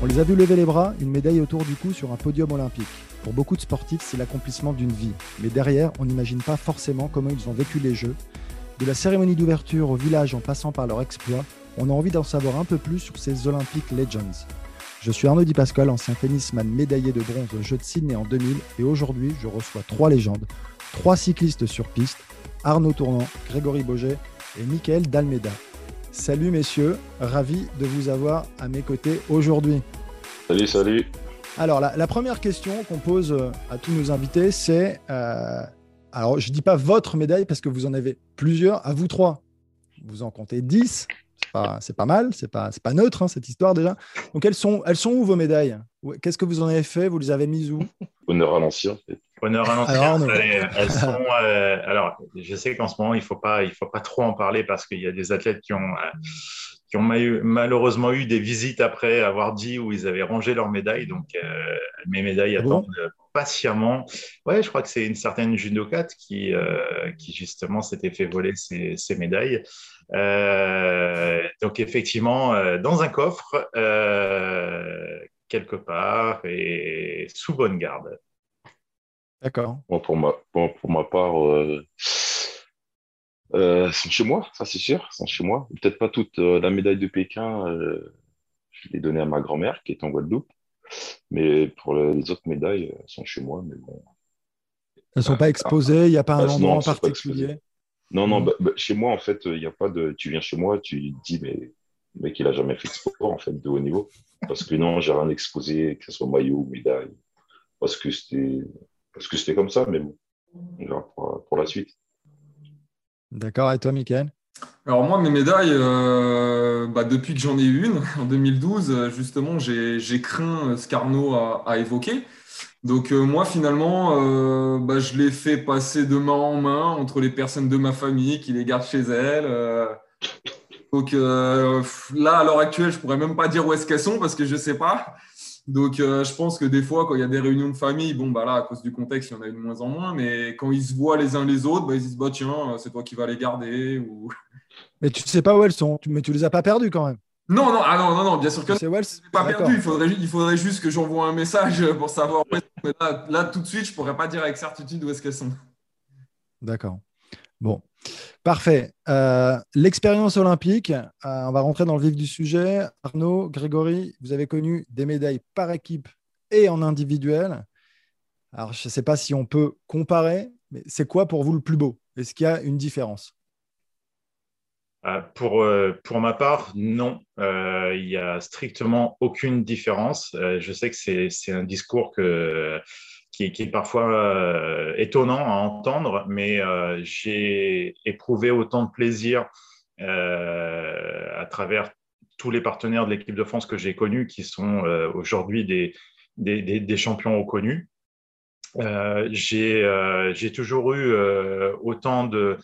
On les a vus lever les bras, une médaille autour du cou sur un podium olympique. Pour beaucoup de sportifs, c'est l'accomplissement d'une vie. Mais derrière, on n'imagine pas forcément comment ils ont vécu les Jeux. De la cérémonie d'ouverture au village en passant par leur exploit, on a envie d'en savoir un peu plus sur ces Olympic Legends. Je suis Arnaud Di Pascal, ancien tennisman médaillé de bronze aux Jeux de Sydney en 2000 et aujourd'hui je reçois trois légendes, trois cyclistes sur piste, Arnaud Tournant, Grégory Boget et Michael Dalmeda. Salut messieurs, ravi de vous avoir à mes côtés aujourd'hui. Salut, salut. Alors la, la première question qu'on pose euh, à tous nos invités c'est, euh, alors je dis pas votre médaille parce que vous en avez plusieurs, à vous trois. Vous en comptez 10, c'est pas, mal, c'est pas, pas neutre hein, cette histoire déjà. Donc elles sont, elles sont où vos médailles? Qu'est-ce que vous en avez fait? Vous les avez mises où? Honneur à l'ancien. en fait. Honneur à l'ancien. Alors, Arnaud. Elles, elles sont, euh, alors, je sais qu'en ce moment, il faut pas, il faut pas trop en parler parce qu'il y a des athlètes qui ont, euh, qui ont ma- malheureusement eu des visites après avoir dit où ils avaient rangé leurs médailles. Donc, euh, mes médailles Ah attendent euh, patiemment. Ouais, je crois que c'est une certaine judokate qui, qui justement s'était fait voler ses, ses médailles. Donc, effectivement, dans un coffre, quelque part et sous bonne garde. D'accord. Bon, pour, ma, bon, pour ma part, euh, euh, elles sont chez moi, ça c'est sûr, elles sont chez moi. Peut-être pas toute euh, la médaille de Pékin, euh, je l'ai donnée à ma grand-mère qui est en Guadeloupe. Mais pour le- les autres médailles, elles sont chez moi. Mais bon. Elles sont pas exposées, il n'y a pas un Ah, non, endroit en elles sont pas particulier? exposées. Non, non, bah, bah, chez moi, en fait, il n'y a pas de. Tu viens chez moi, tu dis, mais le mec, il a jamais fait de sport, en fait, de haut niveau. Parce que non, j'ai rien exposé, que ce soit maillot ou médaille. Parce que c'était parce que c'était comme ça, mais bon, on verra pour, pour la suite. D'accord. Et toi, Michael Alors moi, mes médailles, euh, bah, depuis que j'en ai eu une, en 2012, euh, justement, j'ai, j'ai craint ce qu'Arnaud a, a évoqué. Donc euh, moi, finalement, euh, bah, je l'ai fait passer de main en main entre les personnes de ma famille qui les gardent chez elles. euh. donc euh, là, à l'heure actuelle, je pourrais même pas dire où est-ce qu'elles sont parce que je sais pas. Donc euh, je pense que des fois, quand il y a des réunions de famille, bon, bah là, à cause du contexte, il y en a eu de moins en moins, mais quand ils se voient les uns les autres, bah, ils se disent, bah, tiens, c'est toi qui vas les garder. Ou... Mais tu sais pas où elles sont, mais tu les as pas perdues quand même. Non, non, ah non, non, non, bien sûr que C'est pas D'accord. perdu. Il faudrait, il faudrait juste que j'envoie un message pour savoir où elles sont. Mais là, là, tout de suite, je pourrais pas dire avec certitude où est-ce qu'elles sont. D'accord. Bon, parfait. Euh, L'expérience olympique, euh, on va rentrer dans le vif du sujet. Arnaud, Grégory, vous avez connu des médailles par équipe et en individuel. Alors, je ne sais pas si on peut comparer, mais c'est quoi pour vous le plus beau? Est-ce qu'il y a une différence? Euh, pour, ma part, non. Il y a strictement aucune différence. Je sais que c'est un discours que, qui, est- parfois euh, étonnant à entendre, mais euh, j'ai éprouvé autant de plaisir euh, à travers tous les partenaires de l'équipe de France que j'ai connus, qui sont aujourd'hui des, des, champions reconnus. J'ai, toujours eu autant de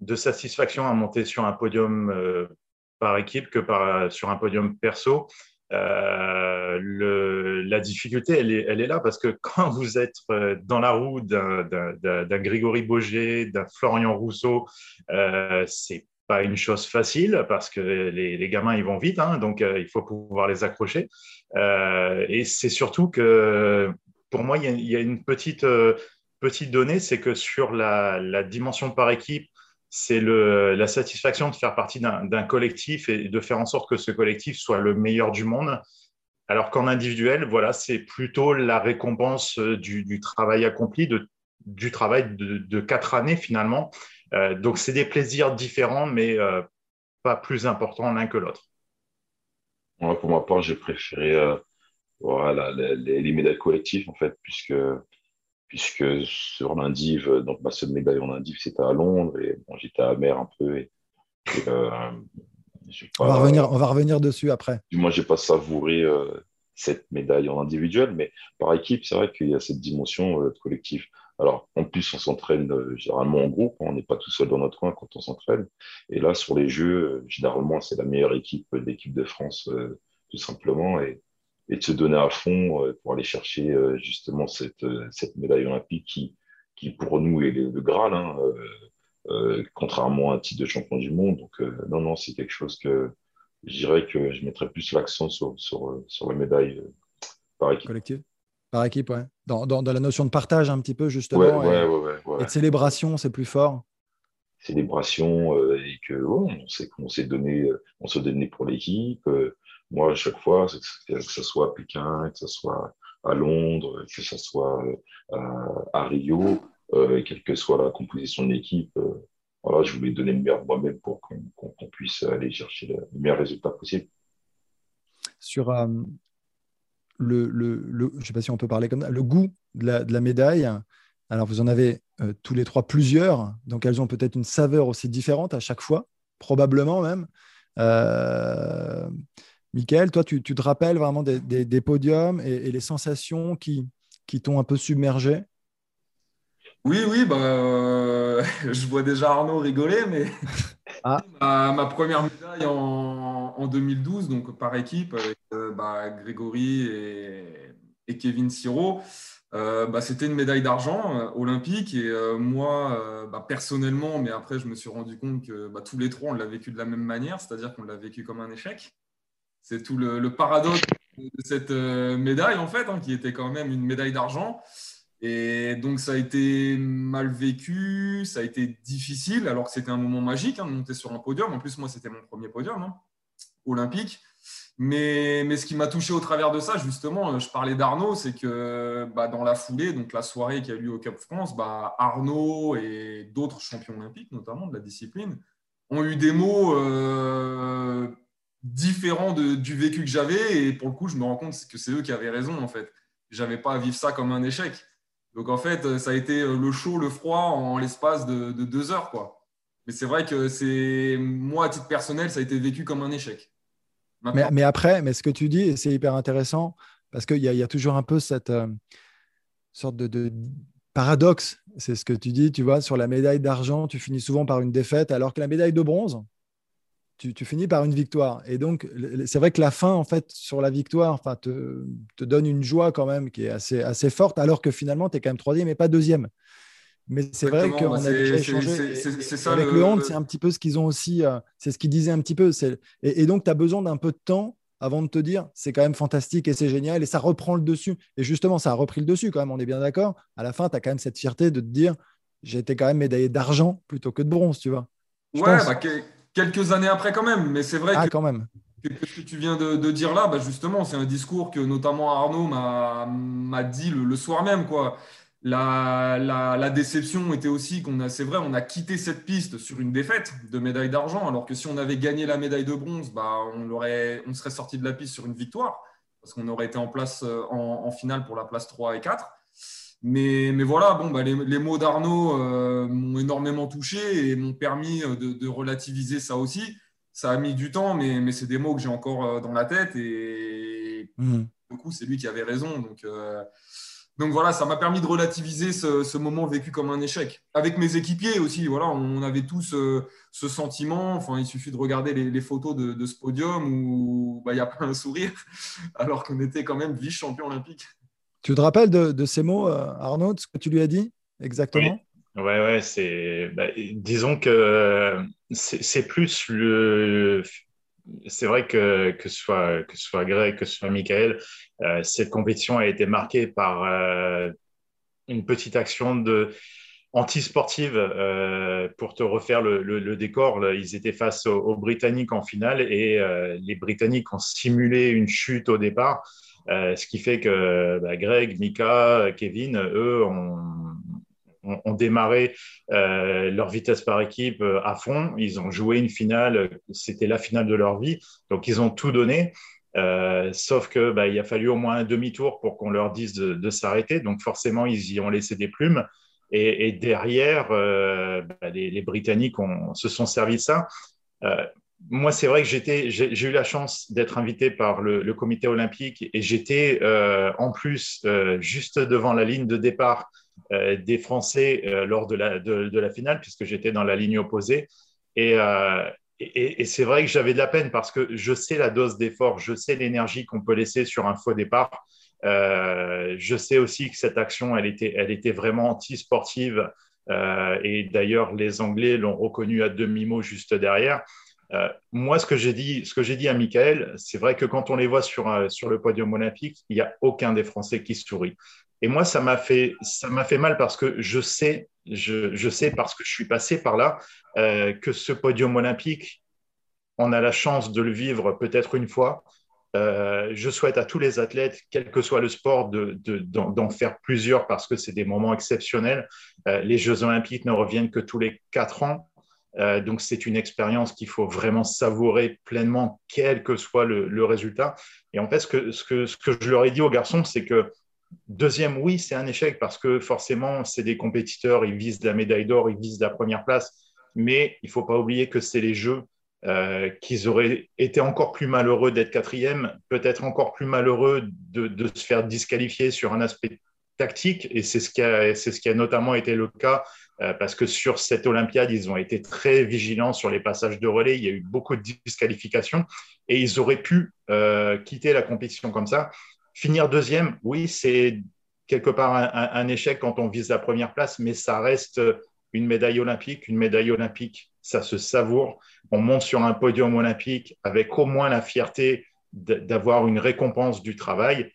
de satisfaction à monter sur un podium par équipe que par, sur un podium perso. Euh, la difficulté, elle est, là parce que quand vous êtes euh, dans la roue d'un, Grégory Boger, d'un Florian Rousseau, euh, c'est pas une chose facile parce que les, gamins ils vont vite, hein, donc euh, il faut pouvoir les accrocher. Et c'est surtout que pour moi il y a, une petite donnée, c'est que sur la dimension par équipe, c'est la satisfaction de faire partie d'un collectif et de faire en sorte que ce collectif soit le meilleur du monde. Alors qu'en individuel, voilà, c'est plutôt la récompense euh, du, travail accompli, de, du travail de, quatre années finalement. Euh, donc c'est des plaisirs différents, mais euh, pas plus importants l'un que l'autre. Pour ma part, j'ai préféré voilà, les- les médailles collectives, en fait, puisque puisque sur l'indiv, donc ma seule médaille en indiv, c'était à Londres, et bon, j'étais à mer un peu. Et, euh, on, va revenir, on va revenir dessus après. Du moins, je n'ai pas savouré cette médaille en individuel, mais par équipe, c'est vrai qu'il y a cette dimension de collectif. Alors, en plus, on s'entraîne généralement en groupe, on n'est pas tout seul dans notre coin quand on s'entraîne. Et là, sur les jeux, généralement, c'est la meilleure équipe de l'équipe de France, tout simplement. Et, et de se donner à fond euh, pour aller chercher euh, justement cette, euh, cette médaille olympique qui, qui pour nous est le, Graal, hein, contrairement à un titre de champion du monde. Donc non, non, c'est quelque chose que je dirais que je mettrais plus l'accent sur, sur, sur la médaille par équipe. Collective Par équipe, ouais. Dans, dans, la notion de partage un petit peu, justement. Ouais, ouais, et, de célébration, c'est plus fort. Célébration et que on sait qu'on s'est donné, on se donnait pour l'équipe. Moi, à chaque fois, que ce soit à Pékin, que ce soit à Londres, que ce soit euh, à, Rio, euh, quelle que soit la composition de l'équipe, euh, voilà, je voulais donner le meilleur moi-même pour qu'on puisse aller chercher le, meilleur résultat possible. Sur le, le, ne sais pas si on peut parler comme ça, le goût de la, de la médaille, alors vous en avez tous les trois plusieurs, donc elles ont peut-être une saveur aussi différente à chaque fois, probablement même. Michael, toi, tu, te rappelles vraiment des, podiums et, les sensations qui, qui t'ont un peu submergé? Oui, oui, bah, euh, je vois déjà Arnaud rigoler, mais ah. ma, première médaille en, 2012, donc par équipe, avec euh, bah, Grégory et, Kevin Siro, euh, bah, c'était une médaille d'argent olympique. Et moi, bah, personnellement, mais après, je me suis rendu compte que tous les trois, on l'a vécu de la même manière, c'est-à-dire qu'on l'a vécu comme un échec. C'est tout le, paradoxe de cette euh, médaille, en fait, hein, qui était quand même une médaille d'argent. Et donc, ça a été mal vécu, ça a été difficile, alors que c'était un moment magique hein, de monter sur un podium. En plus, moi, c'était mon premier podium hein, olympique. Mais, mais, ce qui m'a touché au travers de ça, justement, euh, je parlais d'Arnaud, c'est que bah, dans la foulée, donc la soirée qui a eu lieu au Cap France, bah, Arnaud et d'autres champions olympiques, notamment de la discipline, ont eu des mots euh, différent du vécu que j'avais. Et pour le coup, je me rends compte que c'est eux qui avaient raison, en fait. J'avais pas à vivre ça comme un échec. Donc, en fait, ça a été le chaud, le froid en l'espace de, deux heures, quoi. Mais c'est vrai que c'est moi, à titre personnel, ça a été vécu comme un échec. Mais, après, mais ce que tu dis, c'est hyper intéressant parce qu'il y, y, a toujours un peu cette euh, sorte de, de paradoxe. C'est ce que tu dis, tu vois, sur la médaille d'argent, tu finis souvent par une défaite, alors que la médaille de bronze, tu, finis par une victoire. Et donc, c'est vrai que la fin, en fait, sur la victoire, enfin, te, te, donne une joie quand même qui est assez, assez forte, alors que finalement, tu es quand même troisième et pas deuxième. Mais c'est vrai qu'on a déjà échangé. ça avec le, hand, c'est un petit peu ce qu'ils ont aussi, euh, c'est ce qu'ils disaient un petit peu. Et, et donc, tu as besoin d'un peu de temps avant de te dire c'est quand même fantastique et c'est génial et ça reprend le dessus. Et justement, ça a repris le dessus quand même, on est bien d'accord. À la fin, tu as quand même cette fierté de te dire j'ai été quand même médaillé d'argent plutôt que de bronze, tu vois. ouais, bah, quelques années après quand même. Mais c'est vrai ah, que, quand même. ce que tu viens de, dire là, bah justement, c'est un discours que notamment Arnaud m'a dit le, soir même. Quoi. La, la, déception était aussi qu'on a, c'est vrai, on a quitté cette piste sur une défaite de médaille d'argent, alors que si on avait gagné la médaille de bronze, bah, on, aurait, on serait sorti de la piste sur une victoire, parce qu'on aurait été en place euh, en, en finale pour la place 3 et 4. Mais, mais voilà, bon, bah, les, les mots d'Arnaud euh, m'ont énormément touché et m'ont permis euh, de, de, relativiser ça aussi. Ça a mis du temps, mais, mais c'est des mots que j'ai encore euh, dans la tête et mmh. du coup, c'est lui qui avait raison. Donc, donc voilà, ça m'a permis de relativiser ce, ce, moment vécu comme un échec. Avec mes équipiers aussi, voilà, on avait tous ce sentiment. Enfin, il suffit de regarder les, les photos de, de, ce podium où bah, il n'y a pas un sourire, alors qu'on était quand même vice-champion olympique. Tu te rappelles de, ces mots, euh, Arnaud, ce que tu lui as dit exactement? Oui, ouais, ouais, c'est. Bah, disons que c'est plus le. C'est vrai que, que, ce soit, que soit Greg, que ce soit Michael, euh, cette compétition a été marquée par euh, une petite action de anti-sportive pour te refaire le, décor. Ils étaient face aux, Britanniques en finale et les Britanniques ont simulé une chute au départ. Euh, ce qui fait que bah, Greg, Mika, Kevin, eux, ont, démarré euh, leur vitesse par équipe euh, à fond. Ils ont joué une finale, c'était la finale de leur vie. Donc, ils ont tout donné. sauf que bah, il a fallu au moins un demi-tour pour qu'on leur dise de, s'arrêter. Donc forcément, ils y ont laissé des plumes. Et, derrière, bah, les, Britanniques se sont servis de ça moi, c'est vrai que j'ai eu la chance d'être invité par le, comité olympique et j'étais euh, en plus euh, juste devant la ligne de départ euh, des Français lors de la, finale, puisque j'étais dans la ligne opposée. Et, c'est vrai que j'avais de la peine parce que je sais la dose d'effort, je sais l'énergie qu'on peut laisser sur un faux départ. je sais aussi que cette action, elle était, elle était vraiment anti-sportive. et d'ailleurs, les Anglais l'ont reconnu à demi-mot juste derrière. Euh, moi, ce que j'ai dit, à Michael, c'est vrai que quand on les voit sur, euh, le podium olympique, il n'y a aucun des Français qui sourit. Et moi, ça m'a fait, mal parce que je sais, je, sais parce que je suis passé par là, euh, que ce podium olympique, on a la chance de le vivre peut-être une fois. je souhaite à tous les athlètes, quel que soit le sport, de, d'en, d'en faire plusieurs parce que c'est des moments exceptionnels. les Jeux olympiques ne reviennent que tous les quatre ans. Euh, donc, c'est une expérience qu'il faut vraiment savourer pleinement, quel que soit le, résultat. Et en fait, ce que, je leur ai dit aux garçons, c'est que deuxième, oui, c'est un échec parce que forcément, c'est des compétiteurs, ils visent la médaille d'or, ils visent la première place. Mais il ne faut pas oublier que c'est les Jeux, euh, qu'ils auraient été encore plus malheureux d'être quatrième, peut-être encore plus malheureux de, se faire disqualifier sur un aspect tactique. Et c'est ce, qui a, notamment été le cas parce que sur cette Olympiade, ils ont été très vigilants sur les passages de relais. Il y a eu beaucoup de disqualifications et ils auraient pu euh, quitter la compétition comme ça. Finir deuxième, oui, c'est quelque part un, échec quand on vise la première place, mais ça reste une médaille olympique. Une médaille olympique, ça se savoure. On monte sur un podium olympique avec au moins la fierté d'avoir une récompense du travail.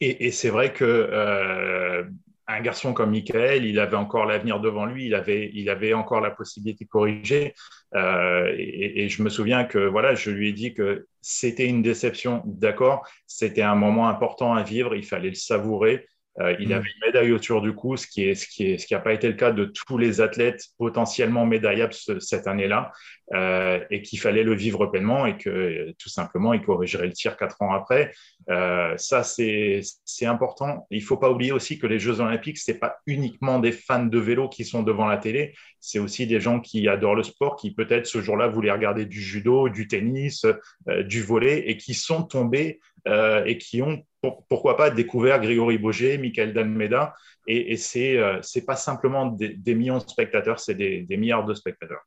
Et, c'est vrai que euh, un garçon comme Michael, il avait encore l'avenir devant lui, il avait, il avait encore la possibilité de corriger. Euh, et, je me souviens que voilà, je lui ai dit que c'était une déception, d'accord, c'était un moment important à vivre, il fallait le savourer. Euh, il mm. avait une médaille autour du cou, ce qui est, ce qui est, ce qui n'a pas été le cas de tous les athlètes potentiellement médaillables cette année-là, euh, et qu'il fallait le vivre pleinement et que tout simplement il corrigerait le tir quatre ans après. Euh, ça, c'est important. Il faut pas oublier aussi que les Jeux Olympiques, c'est pas uniquement des fans de vélo qui sont devant la télé, c'est aussi des gens qui adorent le sport, qui peut-être ce jour-là voulaient regarder du judo, du tennis, du volet, et qui sont tombés et qui ont pourquoi pas découvert Grégory Boger, Michael Dalmeda, et, et c'est euh, pas simplement des, millions de spectateurs, c'est des, milliards de spectateurs.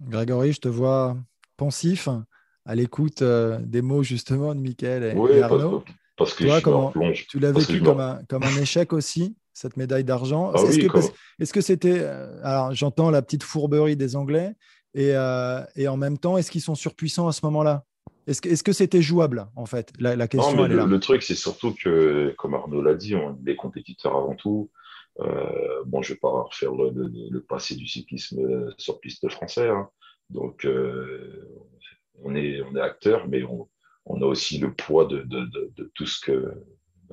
Grégory, je te vois pensif à l'écoute euh, des mots justement de Michael et, Arnaud. Parce que, comment, tu l'as vécu comme un, comme un échec aussi, cette médaille d'argent? Ah est-ce que c'était, euh, alors j'entends la petite fourberie des Anglais, et, et en même temps, est-ce qu'ils sont surpuissants à ce moment-là? Est-ce que c'était jouable, en fait? La, question, non, mais le, truc, c'est surtout que, comme Arnaud l'a dit, on est des compétiteurs avant tout. Euh, bon, je ne vais pas refaire le, passé du cyclisme sur piste français. Hein. Donc, euh, on, est, on est acteur, mais on, on, a aussi le poids de, de, de, tout ce que,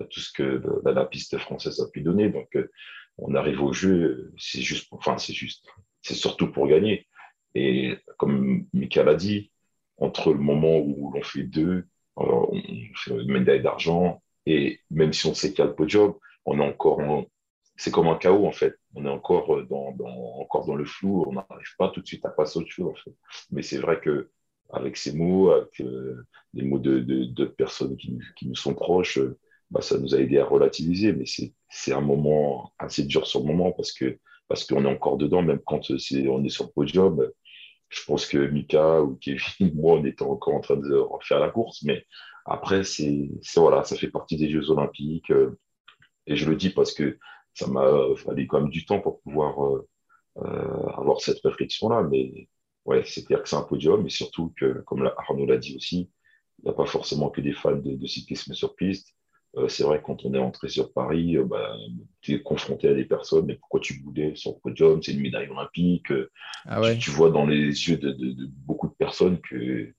tout ce que la, piste française a pu donner. Donc, euh, on arrive au jeu, c'est juste, enfin, c'est juste, c'est surtout pour gagner. Et comme Michael a dit, entre le moment où l'on fait deux, euh, on fait une médaille d'argent, et même si on sait qu'il y a le podium, on est encore c'est comme un chaos en fait. On est encore euh, dans, encore dans le flou, on n'arrive pas tout de suite à passer au dessus en fait. Mais c'est vrai que avec ces mots, avec euh, les mots de, de, personnes qui, qui, nous sont proches, bah, ça nous a aidé à relativiser. Mais c'est un moment assez dur sur le moment parce que parce qu'on est encore dedans, même quand on est sur le podium je pense que Mika ou Kevin, moi, on était encore en train de refaire la course. Mais après, c'est voilà, ça fait partie des Jeux Olympiques. Euh, et je le dis parce que ça m'a fallu quand même du temps pour pouvoir euh, euh, avoir cette réflexion-là. Mais ouais, c'est-à-dire que c'est un podium, et surtout que, comme Arnaud l'a dit aussi, il n'y a pas forcément que des fans de, de cyclisme sur piste. Euh, c'est vrai que quand on est entré sur Paris, euh, bah, tu es confronté à des personnes, mais pourquoi tu boudais sur le podium? C'est une médaille olympique. Euh, ah tu, vois dans les yeux de, beaucoup de personnes que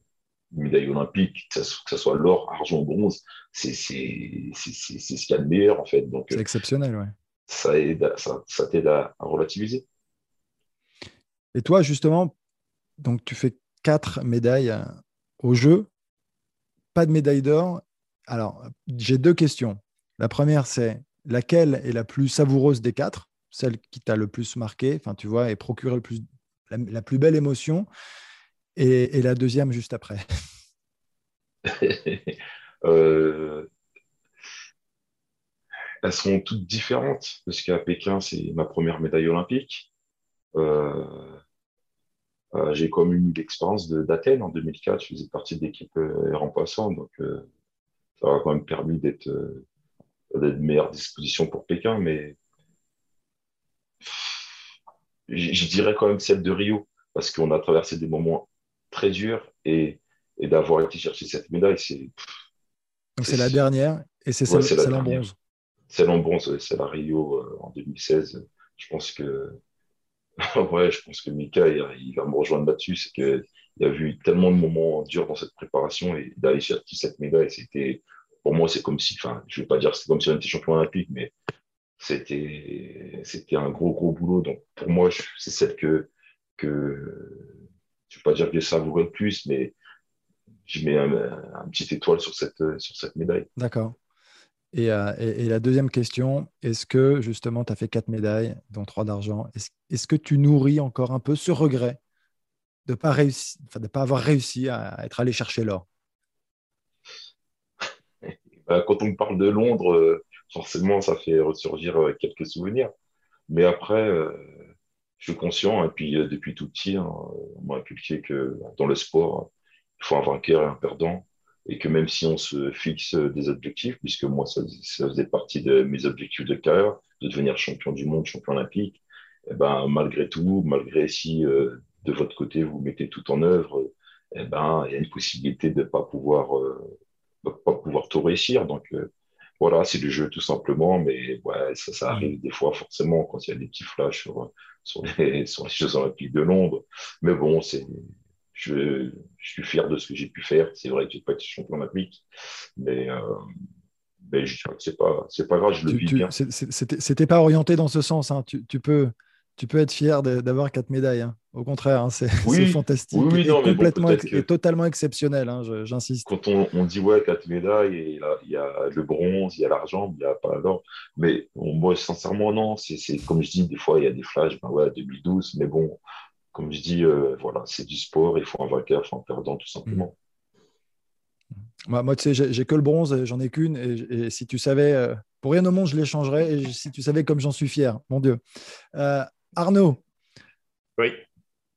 une médaille olympique, que ce soit l'or, argent, bronze, c'est ce qu'il y a de meilleur en fait. C'est exceptionnel, ouais. Ça t'aide ça, ça à, à relativiser. Et toi, justement, donc tu fais quatre médailles au jeu pas de médaille d'or. Alors, j'ai deux questions. La première, c'est laquelle est la plus savoureuse des quatre Celle qui t'a le plus marqué, enfin, tu vois, et procuré le plus, la, plus belle émotion. Et, la deuxième, juste après? Euh, elles sont toutes différentes, parce qu'à Pékin, c'est ma première médaille olympique. Euh, euh, j'ai comme une l'expérience d'Athènes en 2004. Je faisais partie de l'équipe euh, remplaçante, donc ça m'a quand même permis d'être euh, de meilleure disposition pour Pékin. Mais je dirais quand même celle de Rio, parce qu'on a traversé des moments très durs et, et d'avoir été chercher cette médaille, c'est. c'est la dernière et c'est celle, en bronze. Celle en bronze, c'est à Rio en 2016. Je pense que ouais, je pense que Mika, il, va me rejoindre là-dessus. C'est qu'il a vu tellement de moments durs dans cette préparation et d'aller chercher cette médaille, c'était, pour moi, c'est comme si, enfin, je ne vais pas dire que c'était comme si on était champion olympique, mais c'était, un gros, gros boulot. Donc, pour moi, c'est celle que, que, je ne vais pas dire que j'ai savouré le plus, mais je mets un, un petit étoile sur cette, sur cette médaille. D'accord. Euh, et, la deuxième question, est-ce que justement tu as fait quatre médailles, dont trois d'argent, est-ce, que tu nourris encore un peu ce regret de pas, pas avoir réussi à être allé chercher l'or bah, Quand on parle de Londres, euh, forcément ça fait ressurgir euh, quelques souvenirs. Mais après, je suis conscient, et puis depuis tout petit, hein, on m'a inculqué que dans le sport, il faut un vainqueur et un perdant et que même si on se fixe des objectifs, puisque moi, ça, faisait partie de mes objectifs de carrière, de devenir champion du monde, champion olympique, eh ben, malgré tout, malgré si euh, de votre côté, vous mettez tout en œuvre, eh ben, il y a une possibilité de ne pas pouvoir, euh, pas pouvoir tout réussir. Donc, euh, voilà, c'est le jeu tout simplement, mais ouais, ça, ça arrive des fois forcément quand il y a des petits flashs sur, sur, les, sur les Jeux Olympiques de Londres. Mais bon, c'est je, suis fier de ce que j'ai pu faire. C'est vrai que j'ai pas été champion olympique, mais, euh, mais je crois que c'est pas, c'est pas grave, je le vis bien. C'était pas orienté dans ce sens. Hein. Tu, tu, peux, tu peux être fier d'avoir quatre médailles. Hein. Au contraire, hein, c'est fantastique oui, et, complètement et totalement exceptionnel. Hein, j'insiste. Quand on, on, dit ouais quatre médailles, et il y a le bronze, il y a l'argent, il n'y a pas l'or. Mais moi, sincèrement, non. C'est comme je dis, des fois il y a des flashs. Ben ouais, 2012, mais bon, comme je dis, euh, voilà, c'est du sport, il faut un vainqueur, il faut un perdant, tout simplement. Moi, moi, tu sais, j'ai que le bronze, j'en ai qu'une. Et, si tu savais, euh, pour rien au monde, je l'échangerais. Et si tu savais comme j'en suis fier, mon Dieu. Euh, Arnaud. Oui.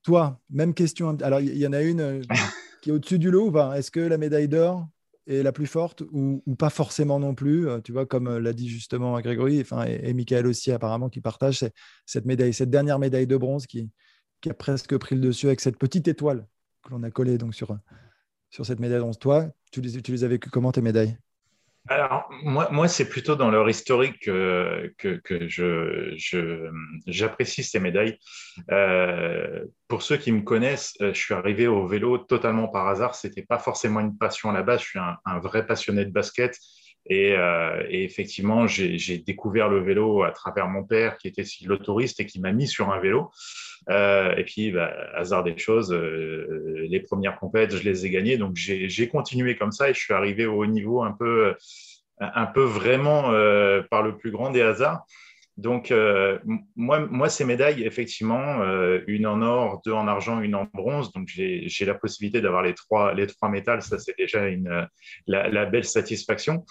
Toi, même question. Alors, il y, en a une qui est au-dessus du lot ou pas? Est-ce que la médaille d'or est la plus forte ou, pas forcément non plus? Tu vois, comme l'a dit justement Grégory enfin, et, et Michael aussi, apparemment, qui partagent cette médaille, cette dernière médaille de bronze qui, qui a presque pris le dessus avec cette petite étoile que l'on a collée donc sur, sur cette médaille. Toi, tu les, tu les as vécues comment tes médailles? Alors, moi, moi c'est plutôt dans leur historique que, que, je, j'apprécie ces médailles. Euh, pour ceux qui me connaissent, euh, je suis arrivé au vélo totalement par hasard. Ce n'était pas forcément une passion à la base. Je suis un vrai passionné de basket. Et, euh, et effectivement, j'ai découvert le vélo à travers mon père, qui était cyclotouriste et qui m'a mis sur un vélo. Euh, et puis, bah, hasard des choses, euh, les premières compètes, je les ai gagnées. Donc, j'ai continué comme ça et je suis arrivé au haut niveau un peu, un peu vraiment par le plus grand des hasards. Donc, moi, moi, ces médailles, effectivement, une en or, deux en argent, une en bronze. Donc, j'ai la possibilité d'avoir les trois, les trois métals. Ça, c'est déjà la, belle satisfaction.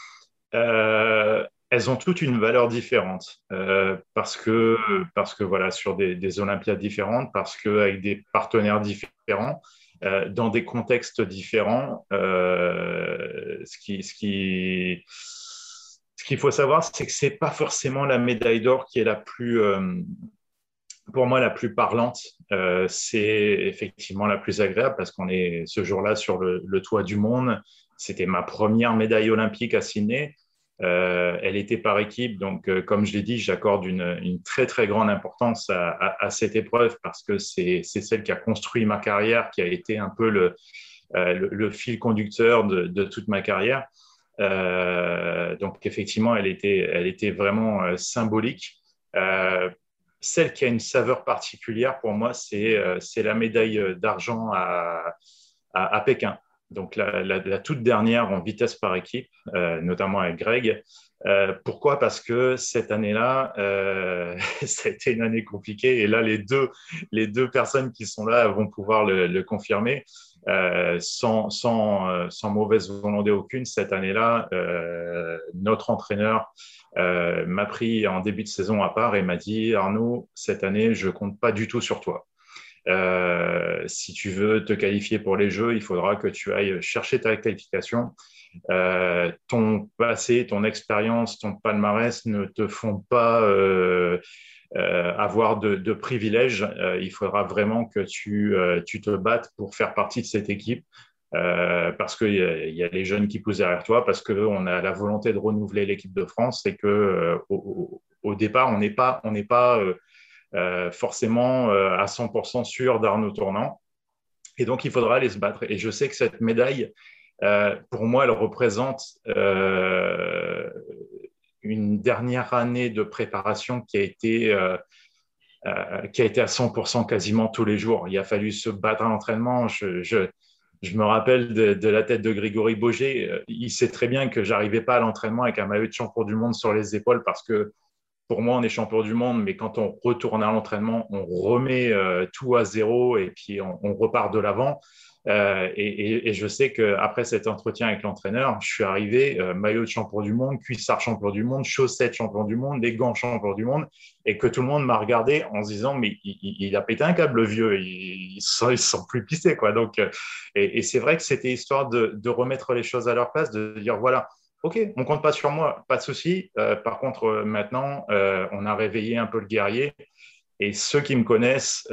Euh, elles ont toutes une valeur différente euh, parce que parce que voilà sur des, des Olympiades différentes, parce que avec des partenaires différents, euh, dans des contextes différents, ce qui ce qui ce qu'il faut savoir, c'est que c'est pas forcément la médaille d'or qui est la plus pour moi la plus parlante. C'est effectivement la plus agréable parce qu'on est ce jour-là sur le, le, toit du monde. C'était ma première médaille olympique à Sydney. Euh, elle était par équipe, donc euh, comme je l'ai dit, j'accorde une, très très grande importance à, cette épreuve parce que c'est celle qui a construit ma carrière, qui a été un peu le, euh, fil conducteur de, toute ma carrière. Donc effectivement, elle était, vraiment symbolique. celle qui a une saveur particulière pour moi, c'est la médaille d'argent à, Pékin. Donc la, toute dernière en vitesse par équipe, notamment avec Greg. pourquoi? Parce que cette année-là, ça a été une année compliquée et là, les deux, les deux personnes qui sont là vont pouvoir le, confirmer. sans, sans, sans, mauvaise volonté aucune, cette année-là, notre entraîneur m'a pris en début de saison à part et m'a dit Arnaud, cette année, je compte pas du tout sur toi. Euh, si tu veux te qualifier pour les Jeux, il faudra que tu ailles chercher ta qualification. Euh, ton passé, ton expérience, ton palmarès ne te font pas euh, avoir de, privilèges. il faudra vraiment que tu, tu, te battes pour faire partie de cette équipe. parce qu'il y, a les jeunes qui poussent derrière toi, parce qu'on a la volonté de renouveler l'équipe de France et que au, au, départ, on n'est pas, on n'est pas forcément euh, à 100% sûr d'Arnaud Tournant. Et donc, il faudra aller se battre. Et je sais que cette médaille, euh, pour moi, elle représente une dernière année de préparation qui a été, qui a été à 100% quasiment tous les jours. Il a fallu se battre à l'entraînement. Je, je, je, me rappelle de, de, la tête de Grégory Boger. Il sait très bien que j'arrivais pas à l'entraînement avec un maillot de champion du monde sur les épaules parce que pour moi, on est champion du monde, mais quand on retourne à l'entraînement, on remet euh, tout à zéro et puis on, repart de l'avant. Euh, et, je sais qu'après cet entretien avec l'entraîneur, je suis arrivé euh, maillot de champion du monde, cuissard champion du monde, chaussettes champion du monde, des gants champion du monde, et que tout le monde m'a regardé en se disant mais il, a pété un câble le vieux, il, ne se sent plus pissé quoi. Donc et, c'est vrai que c'était histoire de, remettre les choses à leur place, de dire voilà Ok, on compte pas sur moi, pas de souci. Euh, par contre, euh, maintenant, euh, on a réveillé un peu le guerrier. Et ceux qui me connaissent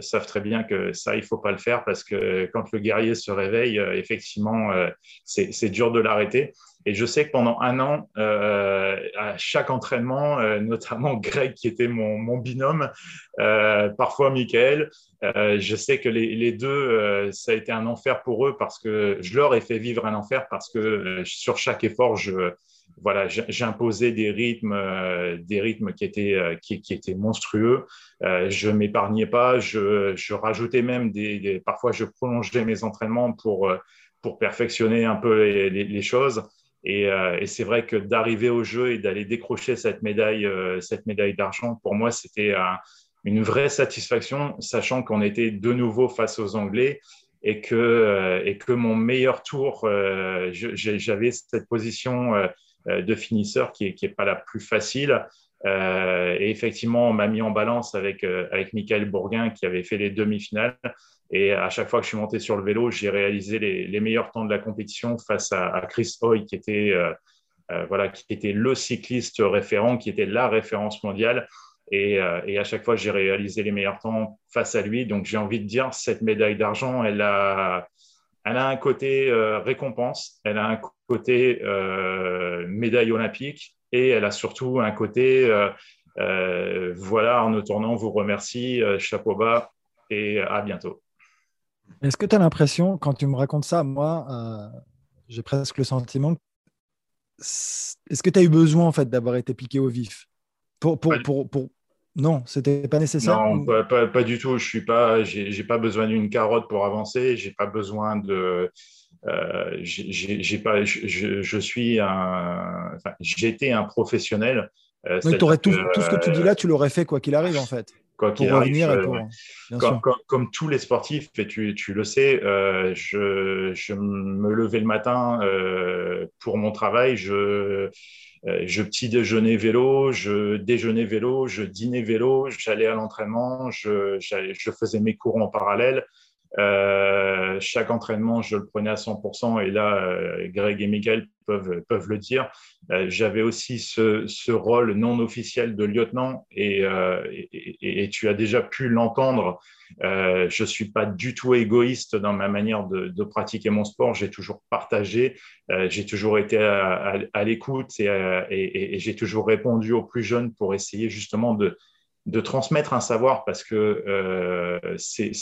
savent très bien que ça, il faut pas le faire parce que quand le guerrier se réveille, effectivement, c'est dur de l'arrêter. Et je sais que pendant un an, à chaque entraînement, notamment Greg qui était mon, mon binôme, parfois Michael, euh, je sais que les, deux, euh, ça a été un enfer pour eux parce que je leur ai fait vivre un enfer parce que euh, sur chaque effort, je, voilà, j'imposais des rythmes, des rythmes qui étaient, qui, étaient monstrueux. je m'épargnais pas, je, je, rajoutais même des, parfois je prolongeais mes entraînements pour, pour perfectionner un peu les, choses. Et, et c'est vrai que d'arriver au jeu et d'aller décrocher cette médaille, cette médaille d'argent, pour moi, c'était un, une vraie satisfaction, sachant qu'on était de nouveau face aux Anglais et que, euh, mon meilleur tour, euh, j'avais cette position euh, de finisseur qui n'est pas la plus facile. et effectivement, on m'a mis en balance avec, avec Michael Bourguin qui avait fait les demi-finales. Et à chaque fois que je suis monté sur le vélo, j'ai réalisé les, meilleurs temps de la compétition face à, Chris Hoy, qui était, voilà, qui était le cycliste référent, qui était la référence mondiale. Euh, et, à chaque fois, j'ai réalisé les meilleurs temps face à lui. Donc, j'ai envie de dire, cette médaille d'argent, elle a, elle a un côté euh, récompense, elle a un côté euh, médaille olympique et elle a surtout un côté, voilà, en Tournant vous remercie, chapeau bas et à bientôt. Est-ce que tu as l'impression, quand tu me racontes ça, moi, j'ai presque le sentiment, est-ce que tu as eu besoin en fait d'avoir été piqué au vif? Pour, pour, pour, pour, non, c'était pas nécessaire. Non, pas, du tout. Je suis pas, j'ai pas besoin d'une carotte pour avancer. J'ai pas besoin de. Euh, j'ai pas. Je, suis un. Enfin, J'étais un professionnel. Euh, Donc, aurais tout, tout, ce que tu dis là, tu l'aurais fait quoi qu'il arrive en fait. Quoi qu'il arrive. Euh, comme, comme, tous les sportifs, et tu, tu le sais, euh, je, je, me levais le matin pour mon travail. Je euh, je petit déjeunais vélo, je déjeunais vélo, je dînais vélo, j'allais à l'entraînement, je, je, faisais mes cours en parallèle. Euh, chaque entraînement, je le prenais à 100%. Et là, euh, Greg et Miguel peuvent, le dire. Euh, j'avais aussi ce, rôle non officiel de lieutenant et, tu as déjà pu l'entendre. je ne suis pas du tout égoïste dans ma manière de, pratiquer mon sport. J'ai toujours partagé, j'ai toujours été à, l'écoute et, j'ai toujours répondu aux plus jeunes pour essayer justement de transmettre un savoir parce que c'est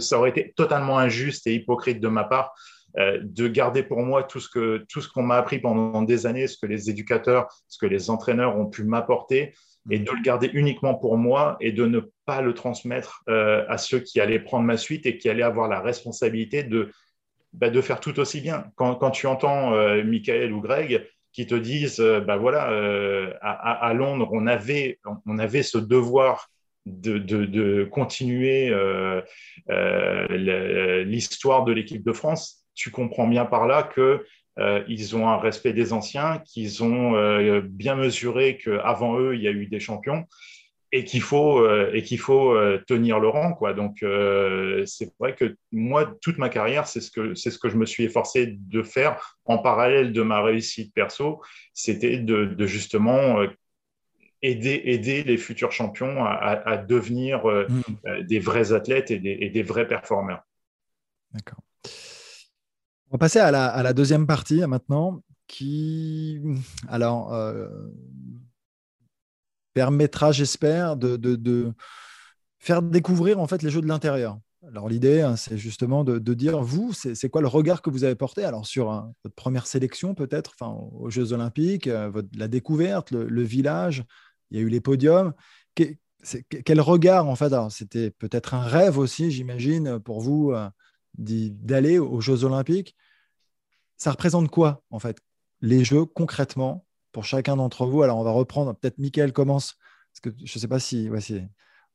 ça aurait été totalement injuste et hypocrite de ma part euh, de garder pour moi tout ce que tout ce qu'on m'a appris pendant des années, ce que les éducateurs, ce que les entraîneurs ont pu m'apporter, et de le garder uniquement pour moi et de ne pas le transmettre euh, à ceux qui allaient prendre ma suite et qui allaient avoir la responsabilité de bah, de faire tout aussi bien. Quand, tu entends euh, Michael ou Greg qui te disent, bah, voilà, euh, à, Londres, on avait, on avait ce devoir de, continuer l'histoire de l'équipe de France, tu comprends bien par là que ils ont un respect des anciens, qu'ils ont bien mesuré qu'avant eux, il y a eu des champions et qu'il faut euh, et qu'il faut euh, tenir le rang donc euh, c'est vrai que moi toute ma carrière c'est ce que c'est ce que je me suis efforcé de faire en parallèle de ma réussite perso. C'était de, justement aider aider les futurs champions à, devenir mmh. des vrais athlètes et des, vrais performeurs d'accord on va passer à la, à la deuxième partie maintenant qui alors permettra, j'espère, de, faire découvrir en fait les jeux de l'intérieur. Alors l'idée, hein, c'est justement de, dire, vous, c'est quoi le regard que vous avez porté alors sur hein, votre première sélection peut-être, enfin aux Jeux Olympiques, euh, la découverte, le, village, il y a eu les podiums. quel regard en fait C'était peut-être un rêve aussi, j'imagine, pour vous euh, d'aller aux Jeux Olympiques. Ça représente quoi en fait les Jeux concrètement pour chacun d'entre vous? Alors, on va reprendre, peut-être Mickaël commence, parce que je ne sais pas si,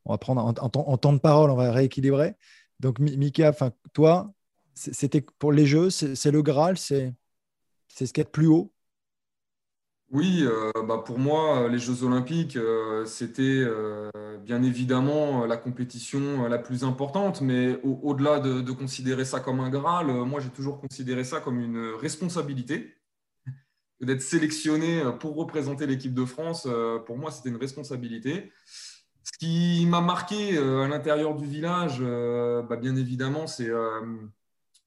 on va prendre en, temps de parole, on va rééquilibrer. Donc, Mika, toi, c'était pour les Jeux, c'est le Graal, c'est ce qui est plus haut? Oui, euh, bah pour moi, les Jeux olympiques, euh, c'était euh, bien évidemment la compétition la plus importante, mais au-delà de, considérer ça comme un Graal, moi j'ai toujours considéré ça comme une responsabilité d'être sélectionné euh, pour représenter l'équipe de France, euh, pour moi, c'était une responsabilité. Ce qui m'a marqué euh, à l'intérieur du village, bah, bien évidemment, c'est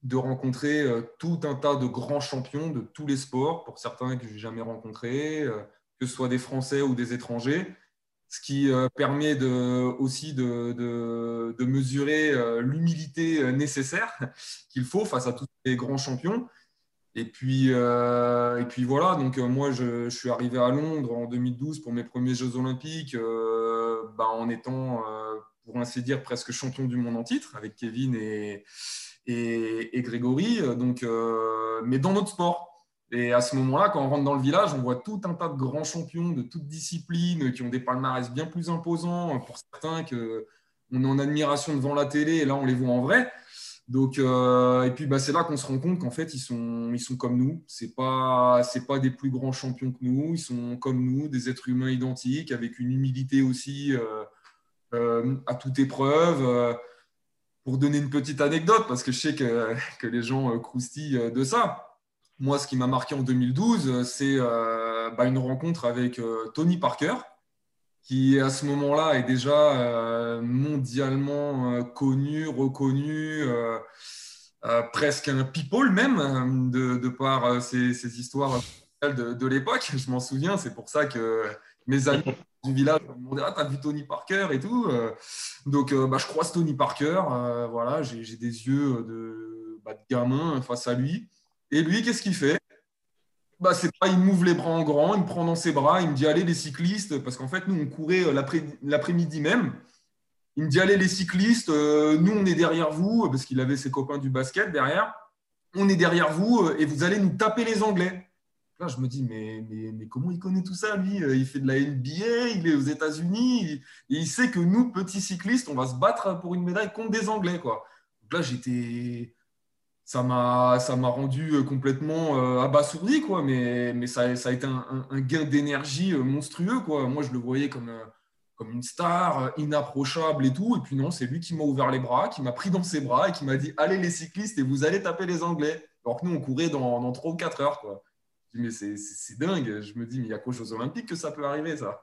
de rencontrer tout un tas de grands champions de tous les sports, pour certains que je n'ai jamais rencontrés, que ce soit des Français ou des étrangers, ce qui permet de, aussi de, de mesurer l'humilité nécessaire qu'il faut face à tous les grands champions. Et puis, euh, et puis voilà, donc euh, moi je, suis arrivé à Londres en 2012 pour mes premiers Jeux Olympiques euh, bah, en étant, pour ainsi dire, presque champion du monde en titre avec Kevin et, et, Grégory, donc, mais dans notre sport. Et à ce moment-là, quand on rentre dans le village, on voit tout un tas de grands champions de toutes disciplines qui ont des palmarès bien plus imposants pour certains que on est en admiration devant la télé et là on les voit en vrai. Donc, euh, et puis bah, c'est là qu'on se rend compte qu'en fait, ils sont, ils sont comme nous. Ce n'est pas, pas des plus grands champions que nous. Ils sont comme nous, des êtres humains identiques, avec une humilité aussi euh, euh, à toute épreuve. Pour donner une petite anecdote, parce que je sais que, que les gens croustillent de ça. Moi, ce qui m'a marqué en 2012, c'est bah, une rencontre avec Tony Parker, qui à ce moment-là est déjà euh, mondialement euh, connu, reconnu, euh, presque un people même, de, par ces, histoires de, de l'époque. Je m'en souviens, c'est pour ça que mes amis du village me demandaient Ah, t'as vu Tony Parker et tout. Donc, bah, je croise Tony Parker. voilà, j'ai des yeux de, bah, de gamin face à lui. Et lui, qu'est-ce qu'il fait? Bah, c'est pas, il m'ouvre les bras en grand, il me prend dans ses bras, il me dit allez les cyclistes, parce qu'en fait nous on courait euh, l'après-midi même. Il me dit allez les cyclistes, euh, nous on est derrière vous, parce qu'il avait ses copains du basket derrière. On est derrière vous euh, et vous allez nous taper les Anglais. Là, je me dis, mais, mais, comment il connaît tout ça, lui? Il fait de la NBA, il est aux États-Unis, et il sait que nous, petits cyclistes, on va se battre pour une médaille contre des Anglais. Quoi. Donc là, j'étais ça m'a ça m'a rendu euh, complètement euh, abasourdi quoi mais mais ça, ça a été un, gain d'énergie euh, monstrueux quoi moi je le voyais comme comme une star inapprochable et tout et puis non c'est lui qui m'a ouvert les bras qui m'a pris dans ses bras et qui m'a dit allez les cyclistes et vous allez taper les anglais alors que nous on courait dans, dans 3 ou 4 heures quoi je dis, mais c'est dingue. Je me dis mais il y a qu'aux Jeux Olympiques que ça peut arriver ça?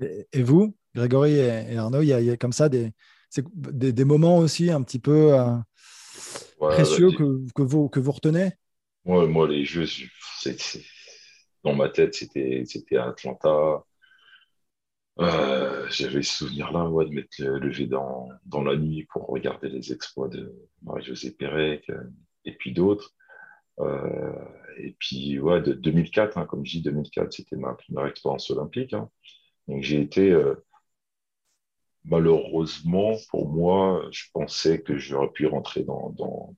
Et, vous Grégory et, Arnaud il y, a comme ça des c'est des, moments aussi un petit peu euh, précieux que, que, vous, que vous retenez? Moi, les jeux, dans ma tête, c'était à Atlanta. Euh, j'avais ce souvenir-là ouais, de m'être levé dans, dans, la nuit pour regarder les exploits de Marie-Josée Pérec euh, et puis d'autres. et puis, ouais, de 2004, hein, comme je dis, 2004, c'était ma première expérience olympique. Hein. Donc, j'ai été malheureusement, pour moi, je pensais que j'aurais pu rentrer dans,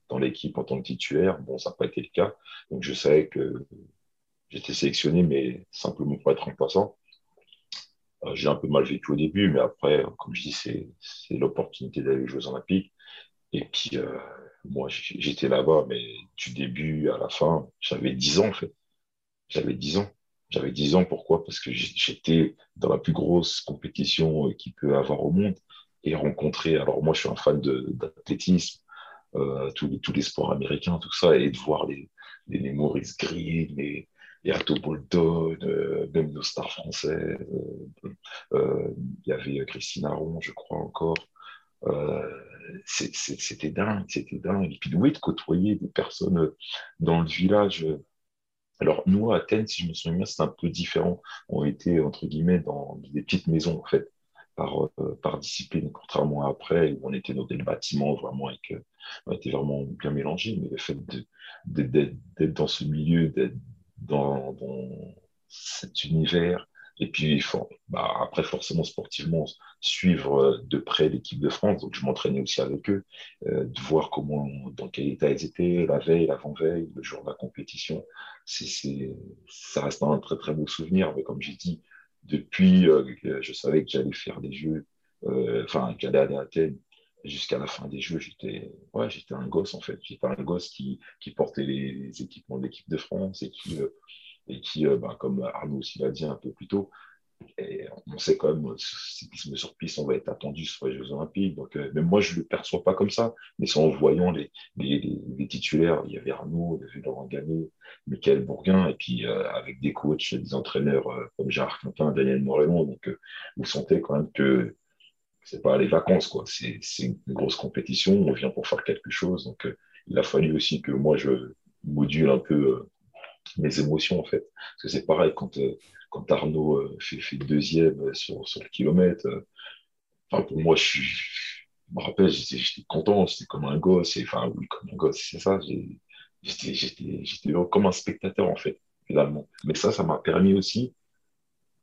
dans, l'équipe en tant que titulaire. Bon, ça n'a pas été le cas. Donc, je savais que j'étais sélectionné, mais simplement pour être remplaçant. Euh, j'ai un peu mal vécu au début, mais après, comme je dis, c'est l'opportunité d'aller aux Jeux Olympiques. Et puis, euh, moi, j'étais là-bas, mais du début à la fin, j'avais 10 ans, en fait. J'avais 10 ans. J'avais 10 ans, pourquoi? Parce que j'étais dans la plus grosse compétition euh, qu'il peut avoir au monde et rencontrer. Alors, moi, je suis un fan d'athlétisme, euh, tous, les, sports américains, tout ça, et de voir les, Maurice Green, les, les Bolton, euh, même nos stars françaises. Il y avait Christine Aron, je crois encore. C'était dingue, c'était dingue. Et puis de, de côtoyer des personnes dans le village alors, nous, à Athènes, si je me souviens bien, c'est un peu différent. On était, entre guillemets, dans des petites maisons, en fait, par, euh, par discipline, contrairement à après, où on était dans des bâtiments vraiment euh, on était vraiment bien mélangés. Mais le fait d'être dans ce milieu, d'être dans cet univers, et puis, bah, après, forcément, sportivement, suivre euh, de près l'équipe de France. Donc, je m'entraînais aussi avec eux, euh, de voir comment, dans quel état ils étaient, la veille, l'avant-veille, le jour de la compétition. C'est, ça reste un très, très beau souvenir. Mais comme j'ai dit, depuis, euh, je savais que j'allais faire des jeux, enfin, que j'allais aller à Athènes jusqu'à la fin des jeux, j'étais ouais, un gosse en fait. J'étais un gosse qui portait les, équipements de l'équipe de France et qui, et qui, bah, comme Arnaud aussi l'a dit un peu plus tôt, on sait quand même, cyclisme sur piste, on va être attendu sur les Jeux Olympiques. Donc, euh, même moi, je ne le perçois pas comme ça. Mais c'est en voyant les, titulaires, il y avait Arnaud, il y avait Laurent Gagné, Michael Bourguin, et puis euh, avec des coachs, des entraîneurs comme Gérard Quentin, Daniel Morellon. Donc, vous sentez quand même que c'est pas les vacances, quoi. C'est une grosse compétition. On vient pour faire quelque chose. Donc, il a fallu aussi que moi, je module un peu mes émotions en fait. Parce que c'est pareil quand, euh, quand Arnaud euh, fait, fait, deuxième sur, sur le kilomètre. Euh, pour moi, je, me rappelle, j'étais content, j'étais comme un gosse. Enfin, oui, comme un gosse, c'est ça. J'étais comme un spectateur en fait, finalement. Mais ça, ça m'a permis aussi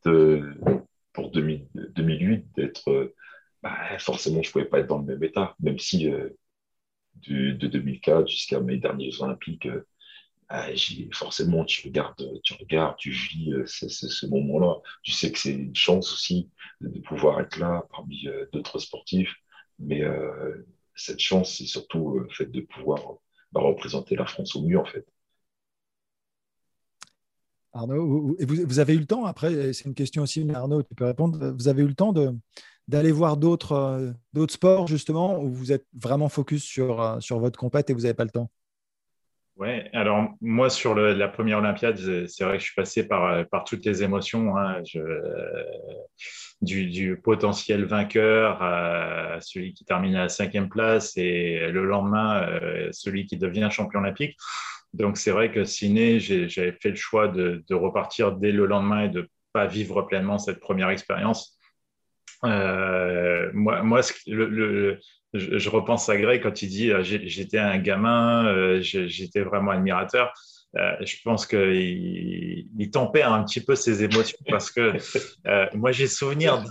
de, pour 2000, 2008 d'être. Bah, forcément, je pouvais pas être dans le même état, même si de, de 2004 jusqu'à mes derniers Olympiques, forcément, tu regardes, tu regardes, tu vis euh, ce, moment-là. Tu sais que c'est une chance aussi de, pouvoir être là parmi euh, d'autres sportifs. Mais euh, cette chance, c'est surtout le fait de pouvoir bah, représenter la France au mieux, en fait. Arnaud, vous, avez eu le temps, après, c'est une question aussi, Arnaud, tu peux répondre, vous avez eu le temps d'aller voir d'autres, d'autres sports, justement, où vous êtes vraiment focus sur, sur votre compète et vous n'avez pas le temps? Ouais, alors moi sur la première Olympiade, c'est vrai que je suis passé par, par toutes les émotions, hein. du, potentiel vainqueur à celui qui termine à la cinquième place et le lendemain euh, celui qui devient champion olympique. Donc c'est vrai que ciné, j'avais fait le choix de, repartir dès le lendemain et de pas vivre pleinement cette première expérience. Euh, moi, moi le, je, repense à Greg quand il dit euh, j'étais un gamin, euh, j'étais vraiment admirateur. Euh, je pense qu'il il tempère un petit peu ses émotions parce que moi j'ai souvenir,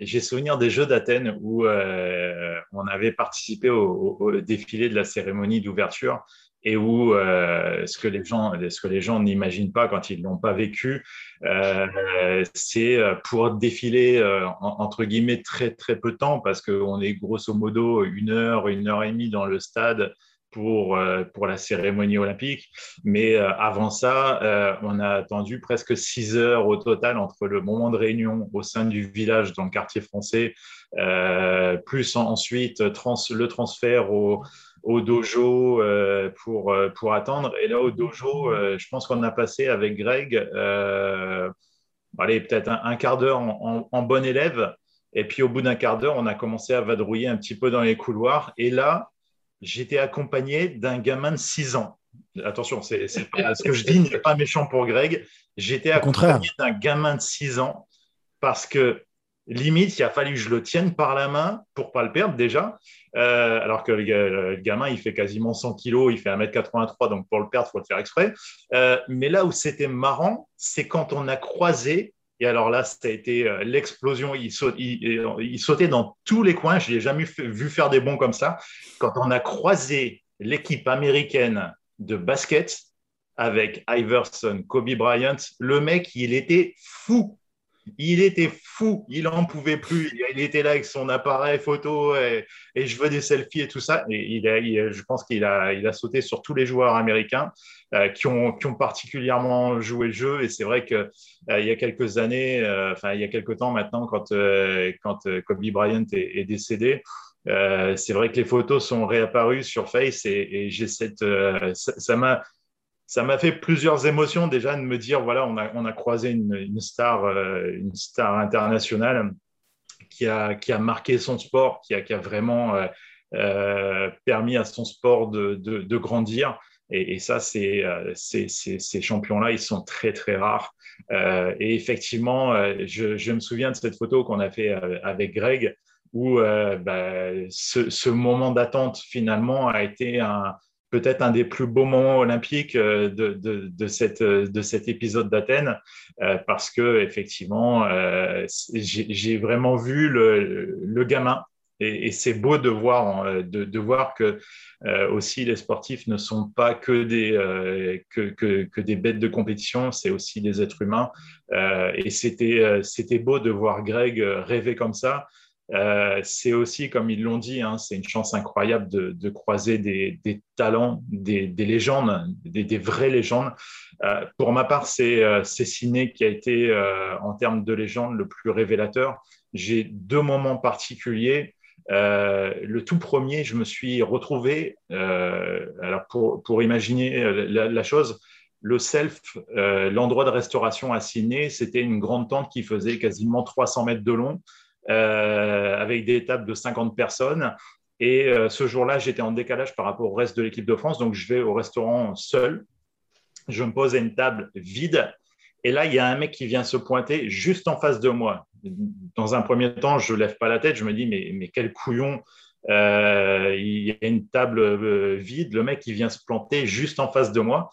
j'ai souvenir des Jeux d'Athènes où on avait participé au, défilé de la cérémonie d'ouverture et où euh, ce que les gens ce que les gens n'imaginent pas quand ils l'ont pas vécu, euh, c'est euh, pour défiler entre guillemets très très peu de temps parce qu'on est grosso modo une heure une heure et demie dans le stade pour, pour la cérémonie olympique. Mais avant ça, on a attendu presque six heures au total entre le moment de réunion au sein du village dans le quartier français, plus ensuite le transfert au, au dojo euh, pour, euh, pour attendre. Et là, au dojo, euh, je pense qu'on a passé avec Greg, allez, peut-être un, quart d'heure en, bon élève. Et puis, au bout d'un quart d'heure, on a commencé à vadrouiller un petit peu dans les couloirs. Et là, j'étais accompagné d'un gamin de 6 ans. Attention, c'est, ce que je dis n'est pas méchant pour Greg. J'étais accompagné d'un gamin de 6 ans parce que limite, il a fallu que je le tienne par la main pour pas le perdre déjà. Euh, alors que le, gamin, il fait quasiment 100 kilos, il fait 1m83, donc pour le perdre, il faut le faire exprès. Euh, mais là où c'était marrant, c'est quand on a croisé Et alors là, ça a été euh, l'explosion. Il, il, sautait dans tous les coins. Je ne l'ai jamais vu faire des bons comme ça. Quand on a croisé l'équipe américaine de basket avec Iverson, Kobe Bryant, le mec, il était fou. Il était fou, il n'en pouvait plus. Il était là avec son appareil photo et, je veux des selfies et tout ça. Et il a, je pense qu'il a, sauté sur tous les joueurs américains euh, qui, ont, particulièrement joué le jeu. Et c'est vrai qu'il euh, y a quelques années, euh, enfin il y a quelques temps maintenant, quand, quand Kobe Bryant est, décédé, c'est vrai que les photos sont réapparues sur Face et, j'ai cette, ça m'a ça m'a fait plusieurs émotions déjà de me dire voilà, on a, on a croisé une, star, euh, une star internationale qui a, qui a marqué son sport, qui a, qui a vraiment euh, euh, permis à son sport de, de, grandir. Et, ça, c'est, ces, ces champions-là, ils sont très, très rares. et effectivement, je, me souviens de cette photo qu'on a fait avec Greg, où bah, ce, moment d'attente, finalement, a été un, peut-être un des plus beaux moments olympiques euh, de, de, cette, de cet épisode d'Athènes, euh, parce que effectivement, euh, j'ai vraiment vu le, le gamin. Et, c'est beau de voir, de voir que aussi les sportifs ne sont pas que des, que, que, que, des bêtes de compétition, c'est aussi des êtres humains. et c'était beau de voir Greg rêver comme ça. Euh, c'est aussi, comme ils l'ont dit, hein, c'est une chance incroyable de, croiser des, talents, des, légendes, des, vraies légendes. Euh, pour ma part, c'est euh, Ciné qui a été, en termes de légende, le plus révélateur. J'ai deux moments particuliers. le tout premier, je me suis retrouvé, alors pour, imaginer la, chose, le self, l'endroit de restauration à Ciné, c'était une grande tente qui faisait quasiment 300 mètres de long. Euh, avec des tables de 50 personnes. Et euh, ce jour-là, j'étais en décalage par rapport au reste de l'équipe de France. Donc, je vais au restaurant seul. Je me pose à une table vide. Et là, il y a un mec qui vient se pointer juste en face de moi. Dans un premier temps, je ne lève pas la tête. Je me dis, mais, quel couillon. Euh, il y a une table vide. Le mec, qui vient se planter juste en face de moi.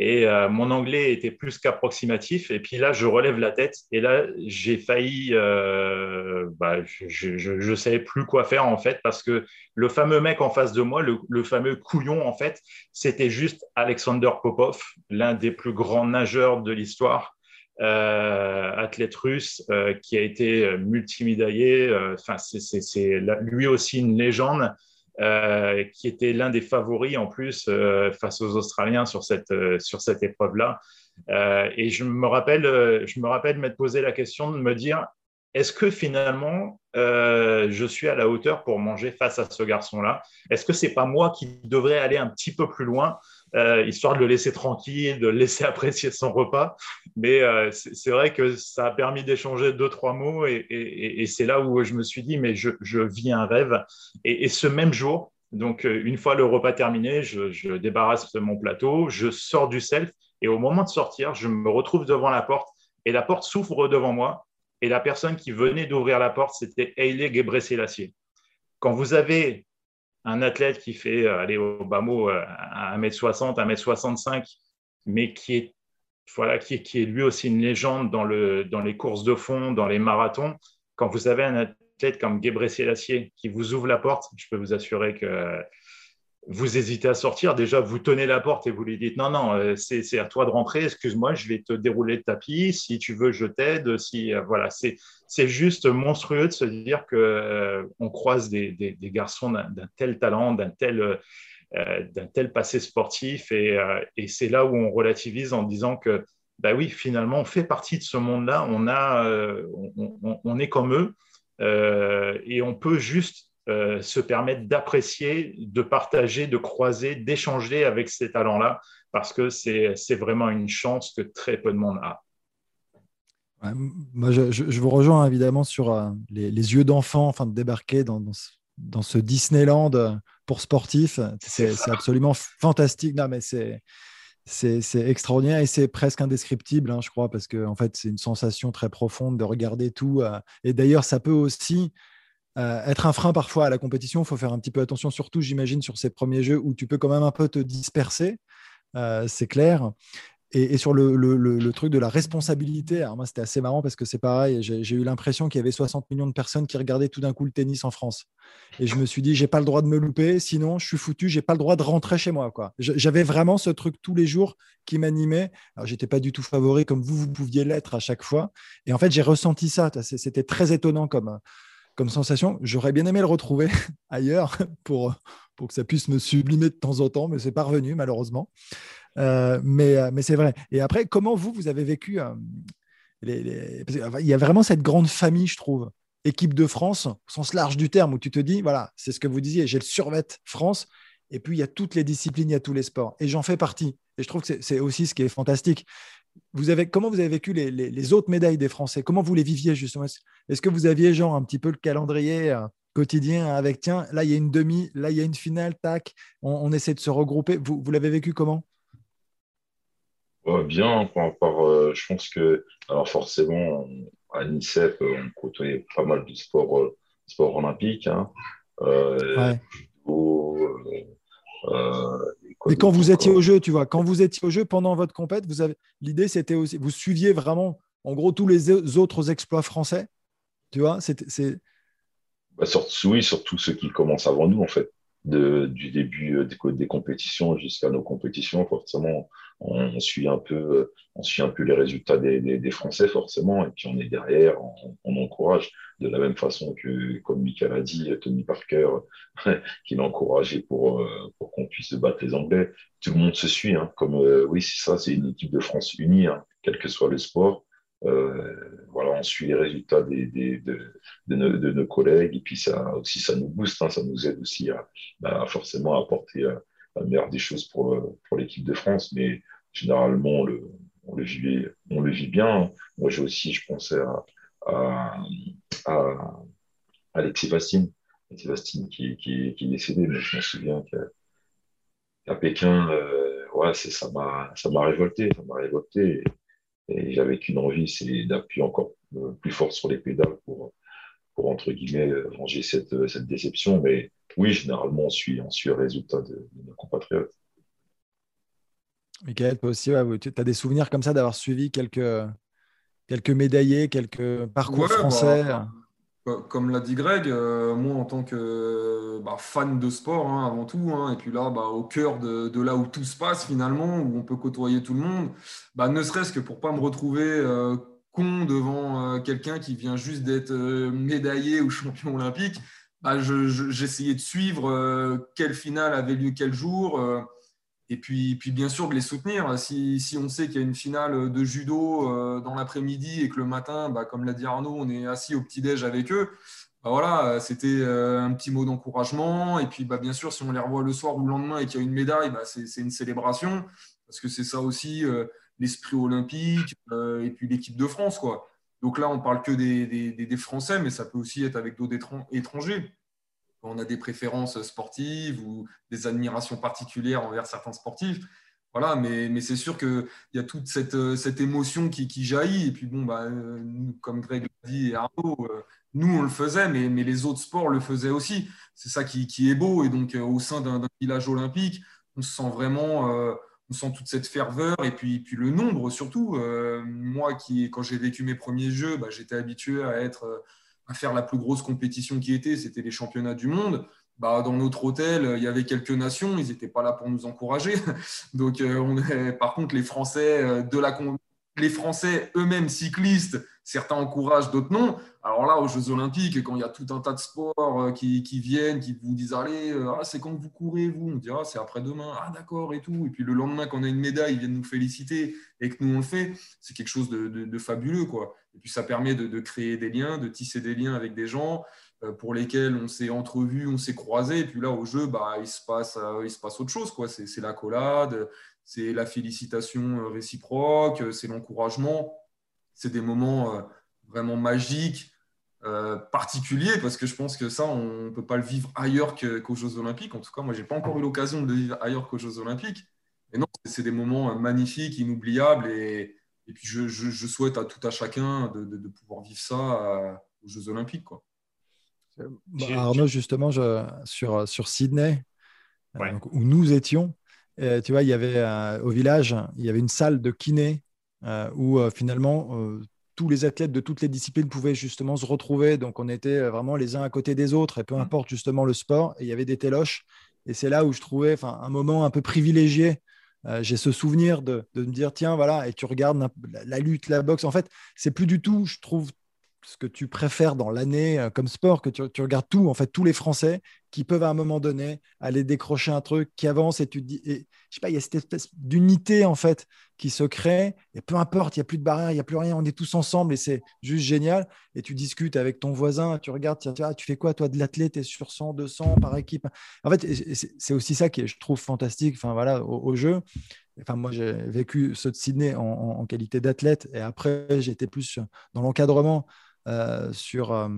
Et euh, mon anglais était plus qu'approximatif. Et puis là, je relève la tête. Et là, j'ai failli. Euh, bah, je ne savais plus quoi faire, en fait, parce que le fameux mec en face de moi, le, fameux couillon, en fait, c'était juste Alexander Popov, l'un des plus grands nageurs de l'histoire. Euh, athlète russe qui a été multimédaillé. Enfin, c'est lui aussi une légende. Euh, qui était l'un des favoris en plus euh, face aux Australiens sur cette, euh, cette épreuve-là. et je me rappelle, je me rappelle m'être posé la question de me dire est-ce que finalement je suis à la hauteur pour manger face à ce garçon-là Est-ce que c'est pas moi qui devrais aller un petit peu plus loin euh, histoire de le laisser tranquille, de le laisser apprécier son repas? Mais euh, c'est vrai que ça a permis d'échanger deux, trois mots et, c'est là où je me suis dit, mais je, vis un rêve. Et, ce même jour, donc euh, une fois le repas terminé, je, je débarrasse mon plateau, je sors du self et au moment de sortir, je me retrouve devant la porte et la porte s'ouvre devant moi. Et la personne qui venait d'ouvrir la porte, c'était Haile Gebrselassie. Quand vous avez un athlète qui fait, euh, aller au bas mot, 1m60, euh, 1m65, mais qui est, voilà, qui, est lui aussi une légende dans, le, dans les courses de fond, dans les marathons, quand vous avez un athlète comme Gebre Selassie qui vous ouvre la porte, je peux vous assurer que vous hésitez à sortir, déjà vous tenez la porte et vous lui dites non, non, euh, c'est à toi de rentrer, excuse-moi, je vais te dérouler le tapis, si tu veux, je t'aide. Si, euh, voilà, c'est juste monstrueux de se dire qu'on euh, croise des, garçons d'un tel talent, d'un tel, d'un tel passé sportif, et, c'est là où on relativise en disant que, bah oui, finalement, on fait partie de ce monde-là, on, a, on, est comme eux, et on peut juste euh, se permettre d'apprécier, de partager, de croiser, d'échanger avec ces talents-là, parce que c'est vraiment une chance que très peu de monde a. moi, je, vous rejoins évidemment sur euh, les, yeux d'enfant, enfin de débarquer dans, dans, ce, Disneyland euh, pour sportifs. C'est absolument fantastique. Non, mais c'est c'est extraordinaire et c'est presque indescriptible, hein, je crois, parce que en fait, c'est une sensation très profonde de regarder tout. et d'ailleurs, ça peut aussi euh, être un frein parfois à la compétition. Il faut faire un petit peu attention, surtout, j'imagine, sur ces premiers jeux où tu peux quand même un peu te disperser. Euh, c'est clair. Et, sur le, truc de la responsabilité, moi c'était assez marrant parce que c'est pareil, j'ai eu l'impression qu'il y avait 60 millions de personnes qui regardaient tout d'un coup le tennis en France. Et je me suis dit, j'ai pas le droit de me louper, sinon je suis foutu, j'ai pas le droit de rentrer chez moi. J'avais vraiment ce truc tous les jours qui m'animait. Alors j'étais pas du tout favori comme vous, vous pouviez l'être à chaque fois. Et en fait, j'ai ressenti ça. C'était très étonnant comme, comme sensation. J'aurais bien aimé le retrouver ailleurs pour, pour que ça puisse me sublimer de temps en temps, mais c'est pas revenu malheureusement. Euh, mais, euh, mais c'est vrai. Et après, comment vous, vous avez vécu euh, les, Il y a vraiment cette grande famille, je trouve. Équipe de France, au sens large du terme, où tu te dis, voilà, c'est ce que vous disiez, j'ai le survet France, et puis il y a toutes les disciplines, il y a tous les sports. Et j'en fais partie. Et je trouve que c'est aussi ce qui est fantastique. Vous avez, comment vous avez vécu les, les, autres médailles des Français? Comment vous les viviez justement? Est-ce que vous aviez genre un petit peu le calendrier quotidien avec, tiens, là il y a une demi, là il y a une finale, tac, on, essaie de se regrouper. Vous, vous l'avez vécu comment? Bien, par, euh, je pense que, alors forcément, à l'INSEP, on côtoyait pas mal de sports, euh, sport olympiques. Hein. Euh, et quand vous étiez au jeu, tu vois, quand vous étiez au jeu pendant votre compète, vous avez l'idée, c'était aussi, vous suiviez vraiment, en gros, tous les autres exploits français, tu vois, c'est, bah, oui, surtout ceux qui commencent avant nous, en fait de, du début euh, des, des compétitions jusqu'à nos compétitions, forcément, on, suit un peu, on suit un peu les résultats des, des, Français, forcément, et puis on est derrière, on, encourage de la même façon que, comme Michael a dit, Tony Parker, qui l'a encouragé pour, euh, pour qu'on puisse battre les Anglais. Tout le monde se suit, hein, comme, euh, oui, c'est ça, c'est une équipe de France unie, hein, quel que soit le sport. Euh, voilà, on suit les résultats des, des, de, de, nos, de, nos, collègues et puis ça aussi ça nous booste, hein, ça nous aide aussi à, bah, forcément apporter euh, la meilleure des choses pour, pour l'équipe de France. Mais généralement, on le, on le, vit, on le vit bien. Moi, j'ai aussi, je pensais à, à, à Alexis Bastine, Alexis Bastine qui, qui, qui est décédé, mais je me souviens qu'à Pékin, euh, ouais, ça m'a ça m'a révolté, ça m'a révolté. Et j'avais qu'une envie, c'est d'appuyer encore euh, plus fort sur les pédales pour, pour entre guillemets, ranger cette, cette déception. Mais oui, généralement, on suit, on suit le résultat de, nos compatriotes. Michael, toi aussi, tu as des souvenirs comme ça d'avoir suivi quelques, quelques médaillés, quelques parcours bah, français? Comme l'a dit Greg, euh, moi en tant que bah, fan de sport hein, avant tout, hein, et puis là bah, au cœur de, là où tout se passe finalement, où on peut côtoyer tout le monde, bah, ne serait-ce que pour pas me retrouver euh, con devant euh, quelqu'un qui vient juste d'être médaillé ou champion olympique, j'essayais de suivre quelle finale avait lieu quel jour et puis, puis, bien sûr, de les soutenir. Si, si on sait qu'il y a une finale de judo euh, dans l'après-midi et que le matin, bah, comme l'a dit Arnaud, on est assis au petit-déj avec eux, bah, voilà, c'était euh, un petit mot d'encouragement. Et puis, bah, bien sûr, si on les revoit le soir ou le lendemain et qu'il y a une médaille, bah, c'est une célébration. Parce que c'est ça aussi euh, l'esprit olympique et puis l'équipe de France. Quoi. Donc là, on parle que des, des, des, Français, mais ça peut aussi être avec d'autres étrangers on a des préférences sportives ou des admirations particulières envers certains sportifs. Voilà, mais, c'est sûr qu'il y a toute cette, cette émotion qui, jaillit. Et puis, bon, bah, comme Greg l'a dit et Arnaud, euh, nous, on le faisait, mais, les autres sports le faisaient aussi. C'est ça qui, est beau. Et donc, euh, au sein d'un village olympique, on se sent vraiment, euh, on sent toute cette ferveur et puis, puis le nombre surtout. moi, qui, quand j'ai vécu mes premiers jeux, bah, j'étais habitué à être à faire la plus grosse compétition qui était, c'était les championnats du monde. Bah, dans notre hôtel, il y avait quelques nations, ils n'étaient pas là pour nous encourager. Donc, euh, on est, par contre, les Français euh, de la, les Français eux-mêmes cyclistes, certains encouragent, d'autres non. Alors là, aux Jeux Olympiques, quand il y a tout un tas de sports euh, qui, viennent, qui vous disent Allez, euh, ah, c'est quand vous courez, vous? On dit ah, c'est après-demain, ah d'accord, et tout. Et puis le lendemain, quand on a une médaille, ils viennent nous féliciter et que nous on le fait, c'est quelque chose de, fabuleux. quoi. Et puis ça permet de, créer des liens, de tisser des liens avec des gens euh, pour lesquels on s'est entrevus, on s'est croisés. Et puis là, au jeu, bah, il, se passe, il se passe autre chose. quoi. C'est la collade, c'est la félicitation euh, réciproque, euh, c'est l'encouragement. C'est des moments euh, vraiment magiques, particuliers, parce que je pense que ça, on ne peut pas le vivre ailleurs qu'aux Jeux Olympiques. En tout cas, moi, je n'ai pas encore eu l'occasion de le vivre ailleurs qu'aux Jeux Olympiques. Et non, c'est des moments magnifiques, inoubliables. Et, et puis, je, je, souhaite à tout à chacun de, de, pouvoir vivre ça aux Jeux Olympiques. Quoi. Bah, Arnaud, justement, je, sur, sur Sydney, où nous étions, tu vois, il y avait au village, il y avait une salle de kiné où finalement tous les athlètes de toutes les disciplines pouvaient justement se retrouver. Donc, on était vraiment les uns à côté des autres, et peu mmh. importe justement le sport. Et il y avait des téloches. Et c'est là où je trouvais un moment un peu privilégié. Euh, j'ai ce souvenir de, me dire, tiens, voilà, et tu regardes la, lutte, la boxe. En fait, c'est plus du tout, je trouve, ce que tu préfères dans l'année euh, comme sport, que tu, regardes tout, en fait, tous les Français qui peuvent à un moment donné aller décrocher un truc qui avance et tu te dis, et, je sais pas, il y a cette espèce d'unité en fait qui se crée et peu importe, il n'y a plus de barrière, il n'y a plus rien, on est tous ensemble et c'est juste génial. Et tu discutes avec ton voisin, tu regardes, tiens, tu fais quoi toi de l'athlète, tu es sur 100, 200 par équipe? En fait, c'est aussi ça qui est, je trouve, fantastique enfin, voilà, au, jeu. Enfin, moi, j'ai vécu ce de Sydney en, en qualité d'athlète et après, j'étais plus dans l'encadrement. Euh, sur euh,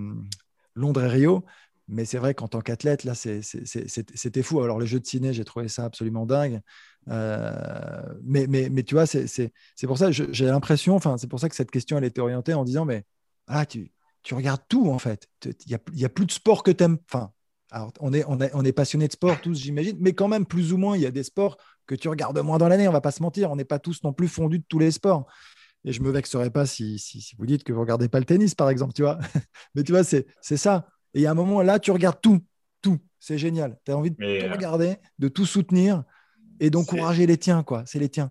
Londres et Rio. Mais c'est vrai qu'en tant qu'athlète, là, c'était fou. Alors, les jeux de ciné, j'ai trouvé ça absolument dingue. Euh, mais, mais, tu vois, c'est pour ça, j'ai l'impression, enfin, c'est pour ça que cette question, elle était orientée en disant, mais ah, tu, tu regardes tout, en fait. Il n'y a, a, plus de sport que tu aimes. Enfin, on est, on, est, on est passionné de sport tous, j'imagine, mais quand même, plus ou moins, il y a des sports que tu regardes moins dans l'année, on va pas se mentir. On n'est pas tous non plus fondus de tous les sports. Et je me vexerai pas si, si, vous dites que vous regardez pas le tennis, par exemple, tu vois. Mais tu vois, c'est ça. Et a un moment là, tu regardes tout, tout. C'est génial. Tu as envie de tout euh, regarder, de tout soutenir et d'encourager les tiens, quoi. C'est les tiens.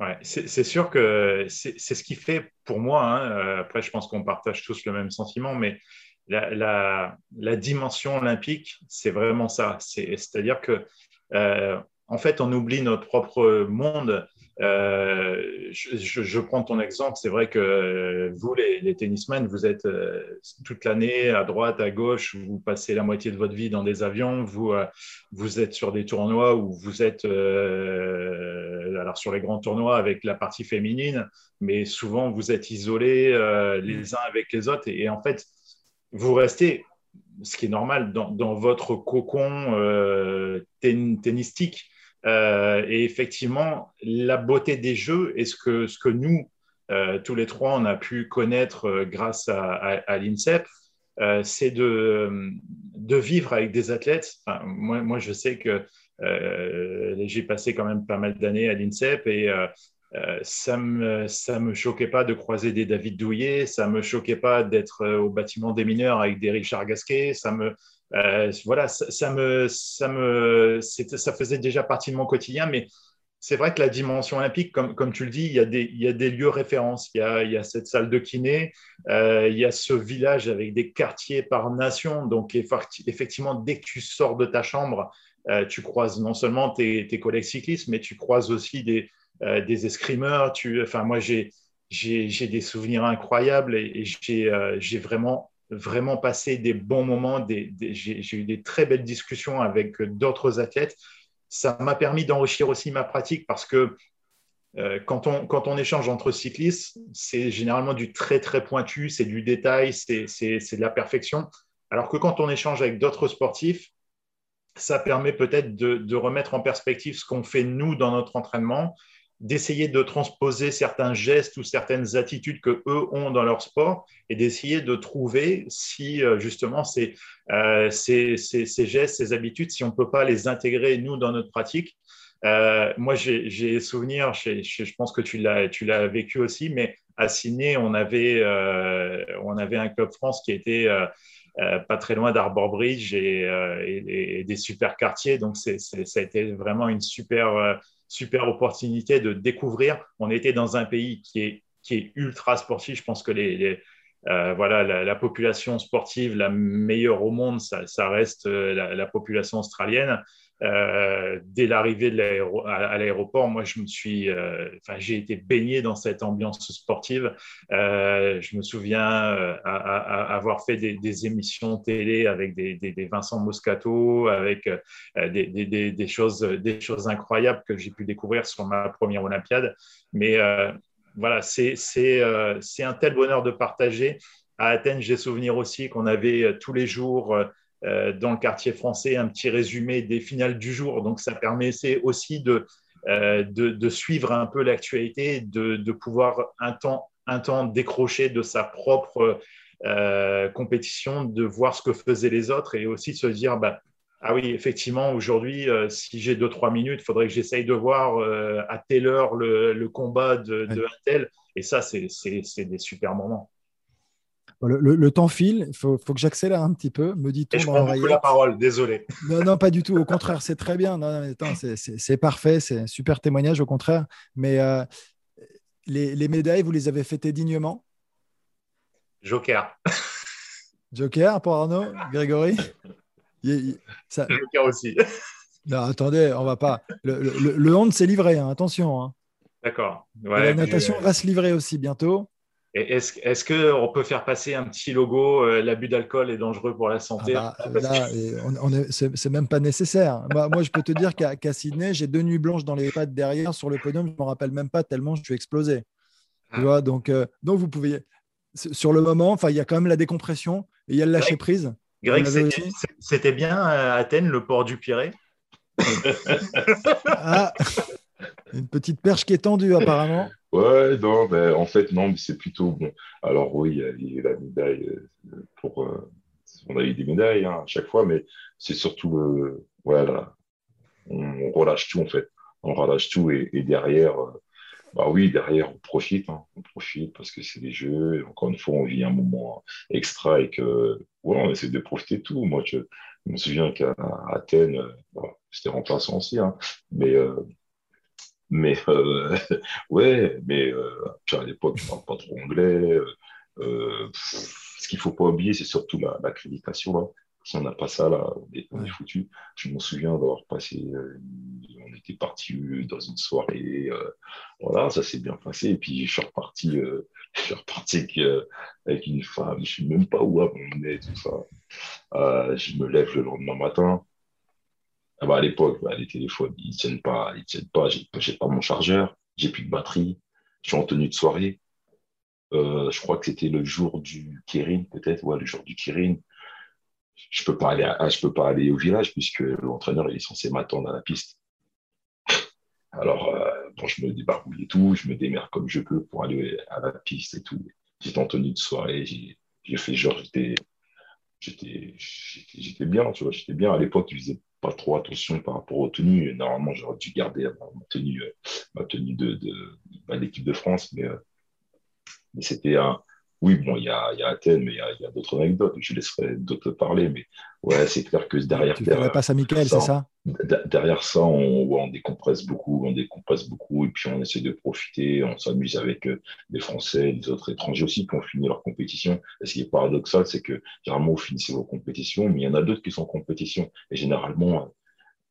Ouais, c'est sûr que c'est ce qui fait pour moi. Hein, euh, après, je pense qu'on partage tous le même sentiment, mais la, la, dimension olympique, c'est vraiment ça. C'est-à-dire que, euh, en fait, on oublie notre propre monde euh, je, prends ton exemple. C'est vrai que vous, les, les tennismen, vous êtes euh, toute l'année à droite, à gauche, vous passez la moitié de votre vie dans des avions, vous, euh, vous êtes sur des tournois où vous êtes alors sur les grands tournois avec la partie féminine, mais souvent vous êtes isolés les uns avec les autres. Et, en fait, vous restez, ce qui est normal, dans, dans votre cocon tennistique. Euh, et effectivement, la beauté des jeux et ce que, nous, euh, tous les trois, on a pu connaître euh, grâce à, l'INSEP, c'est de, vivre avec des athlètes. moi, moi, je sais que j'ai passé quand même pas mal d'années à l'INSEP et ça ne me, ça me choquait pas de croiser des David Douillet, ça me choquait pas d'être au bâtiment des mineurs avec des Richard Gasquet, ça me, euh, voilà, ça, me, ça, me, ça faisait déjà partie de mon quotidien, mais c'est vrai que la dimension olympique, comme, comme tu le dis, il y a des, il y a des lieux références. Il y a, il y a cette salle de kiné, euh, il y a ce village avec des quartiers par nation. Donc, effectivement, dès que tu sors de ta chambre, euh, tu croises non seulement tes, tes, collègues cyclistes, mais tu croises aussi des, des escrimeurs. Tu, enfin, moi, j'ai j'ai des souvenirs incroyables et, et j'ai vraiment vraiment passé des bons moments. j'ai eu des très belles discussions avec d'autres athlètes. Ça m'a permis d'enrichir aussi ma pratique parce que euh, quand, on, échange entre cyclistes, c'est généralement du très très pointu, c'est du détail, c'est de la perfection. Alors que quand on échange avec d'autres sportifs, ça permet peut-être de, remettre en perspective ce qu'on fait nous dans notre entraînement d'essayer de transposer certains gestes ou certaines attitudes que eux ont dans leur sport et d'essayer de trouver si euh, justement euh, ces, ces, gestes, ces habitudes, si on ne peut pas les intégrer nous dans notre pratique. Euh, moi, j'ai souvenir, je pense que tu l'as vécu aussi, mais à Sydney, on avait, on avait un club France qui était pas très loin d'Arbor Bridge et, et, des super quartiers. Donc, ça a été vraiment une super super opportunité de découvrir. On était dans un pays qui est, ultra sportif. Je pense que euh, voilà, la, population sportive la meilleure au monde, ça, reste euh, la, population australienne. Euh, dès l'arrivée à l'aéroport, moi, je me suis, euh, j'ai été baigné dans cette ambiance sportive. Euh, je me souviens avoir fait des, émissions télé avec des, Vincent Moscato, avec des, choses, des choses incroyables que j'ai pu découvrir sur ma première Olympiade. Mais voilà, c'est un tel bonheur de partager. À Athènes, j'ai souvenir aussi qu'on avait tous les jours dans le quartier français un petit résumé des finales du jour. Donc, ça permettait aussi de, euh, de, suivre un peu l'actualité, de, de, pouvoir un temps, un temps décrocher de sa propre euh, compétition, de voir ce que faisaient les autres et aussi de se dire, bah, Ah oui, effectivement, aujourd'hui, euh, si j'ai 2-3 minutes, il faudrait que j'essaye de voir euh, à telle heure le, combat de, de tel. Et ça, c'est des super moments. Le, temps file, il faut, que j'accélère un petit peu, me dit-on. Je prends beaucoup la parole, désolé. Non, non, pas du tout. Au contraire, c'est très bien. C'est parfait, c'est un super témoignage, au contraire. Mais euh, les, les médailles, vous les avez fêtées dignement? Joker. Joker pour Arnaud Grégory? Joker aussi. Non, attendez, on va pas. Le, le, le s'est livré, hein, attention. Hein. D'accord. la natation va se livrer aussi bientôt. Est-ce est qu'on peut faire passer un petit logo euh, L'abus d'alcool est dangereux pour la santé? Ah bah, C'est même pas nécessaire. moi, je peux te dire qu'à Sydney, j'ai deux nuits blanches dans les pattes derrière sur le podium. Je ne me rappelle même pas tellement je suis explosé. Tu ah. vois, donc, euh, donc, vous pouvez. Sur le moment, il y a quand même la décompression et il y a le lâcher prise. Greg, c'était bien à Athènes, le port du Pirée? Ah, Une petite perche qui est tendue, apparemment. Ouais, non, mais en fait, non, mais c'est plutôt bon. Alors, oui, il y a la médaille euh, pour. Euh, on a eu des médailles hein, à chaque fois, mais c'est surtout. Euh, voilà, on, relâche tout, en fait. On relâche tout et, derrière. bah oui, derrière, on profite. Hein. on profite parce que c'est des jeux. encore une fois, on vit un moment extra et que. Ouais, on essaie de profiter de tout. Moi, je, me souviens qu'à Athènes, c'était remplaçant aussi, hein, mais mais euh, ouais, mais euh, à l'époque, je ne parle pas trop anglais. Euh, ce qu'il ne faut pas oublier, c'est surtout l'accréditation. Là. Si on n'a pas ça, là, on est, foutu. Je me souviens d'avoir passé, on était parti dans une soirée, voilà, ça s'est bien passé. Et puis je suis reparti, je suis reparti avec, avec, une femme, je ne sais même pas où on est, tout ça. je me lève le lendemain matin, bah, à l'époque, bah, les téléphones, ils ne tiennent pas, ils tiennent pas. J'ai pas mon chargeur, j'ai plus de batterie, je suis en tenue de soirée. Euh, je crois que c'était le jour du Kirin, peut-être, ouais, le jour du Kirin. Je peux pas aller, je peux pas aller au village puisque l'entraîneur est censé m'attendre à la piste. Alors, euh, bon, je me débarbouille et tout, je me démerde comme je peux pour aller à la piste et tout. J'étais en tenue de soirée, j'ai fait genre, j'étais, j'étais bien, tu vois, j'étais bien. À l'époque, je faisais pas trop attention par rapport aux tenues. Normalement, j'aurais dû garder ma tenue, euh, ma tenue de, de, bah, l'équipe de France, mais, euh, mais c'était un, oui, bon, il y a, y a, Athènes, mais il y a, d'autres anecdotes. Je laisserai d'autres parler, mais ouais, c'est clair que derrière. Tu ne pas ça, Michael, c'est ça Derrière ça, on, on, décompresse beaucoup, on décompresse beaucoup, et puis on essaie de profiter, on s'amuse avec euh, les Français, les autres étrangers aussi qui ont fini leur compétition. Et ce qui est paradoxal, c'est que généralement, vous finissez vos compétitions, mais il y en a d'autres qui sont en compétition. Et généralement,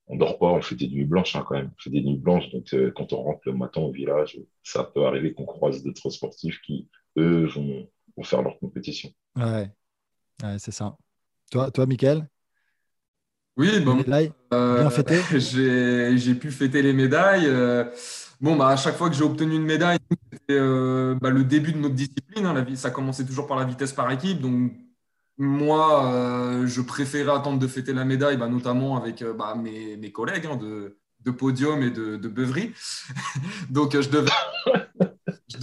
on dort pas, on fait des nuits blanches hein, quand même. On fait des nuits blanches, donc euh, quand on rentre le matin au village, ça peut arriver qu'on croise d'autres sportifs qui, eux, vont faire leur compétition. Ouais, ouais c'est ça. Toi, toi, Michael Oui, bon, euh, bien fêté. J'ai pu fêter les médailles. Euh, bon, bah, à chaque fois que j'ai obtenu une médaille, c'était euh, bah, le début de notre discipline. Hein, la, ça commençait toujours par la vitesse par équipe. Donc, moi, je préférais attendre de fêter la médaille, bah, notamment avec bah, mes, mes, collègues hein, de, de, podium et de, de beuverie. Donc, je devais,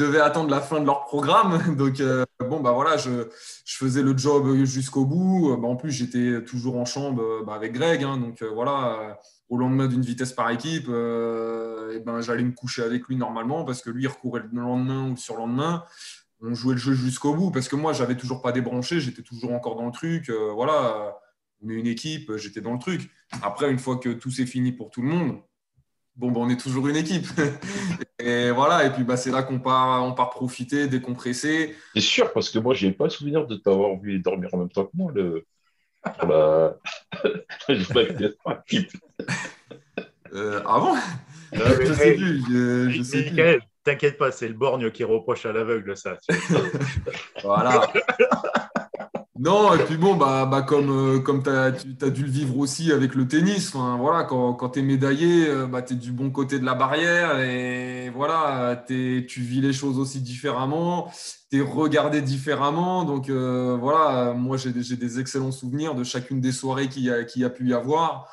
devais attendre la fin de leur programme. Donc, euh, bon, bah voilà, je, je, faisais le job jusqu'au bout. Bah, en plus, j'étais toujours en chambre bah, avec Greg. Hein. donc, euh, voilà, au lendemain d'une vitesse par équipe, euh, et ben, j'allais me coucher avec lui normalement parce que lui, il recourait le lendemain ou le surlendemain. On jouait le jeu jusqu'au bout parce que moi, j'avais toujours pas débranché. J'étais toujours encore dans le truc. voilà, est une équipe, j'étais dans le truc. Après, une fois que tout s'est fini pour tout le monde, bon, ben, on est toujours une équipe. et voilà, et puis bah, c'est là qu'on part, on part profiter, décompresser. C'est sûr, parce que moi, je n'ai pas souvenir de t'avoir vu dormir en même temps que moi. Le... Pour la... euh, ah bon Je sais plus. Je, sais T'inquiète pas, c'est le borgne qui reproche à l'aveugle, ça. voilà. Non, et puis bon, bah, bah comme, euh, comme tu as, dû le vivre aussi avec le tennis, voilà, quand, quand tu es médaillé, euh, bah, tu es du bon côté de la barrière et voilà, tu vis les choses aussi différemment, tu es regardé différemment. Donc euh, voilà, moi j'ai des excellents souvenirs de chacune des soirées qu'il y, a, a pu y avoir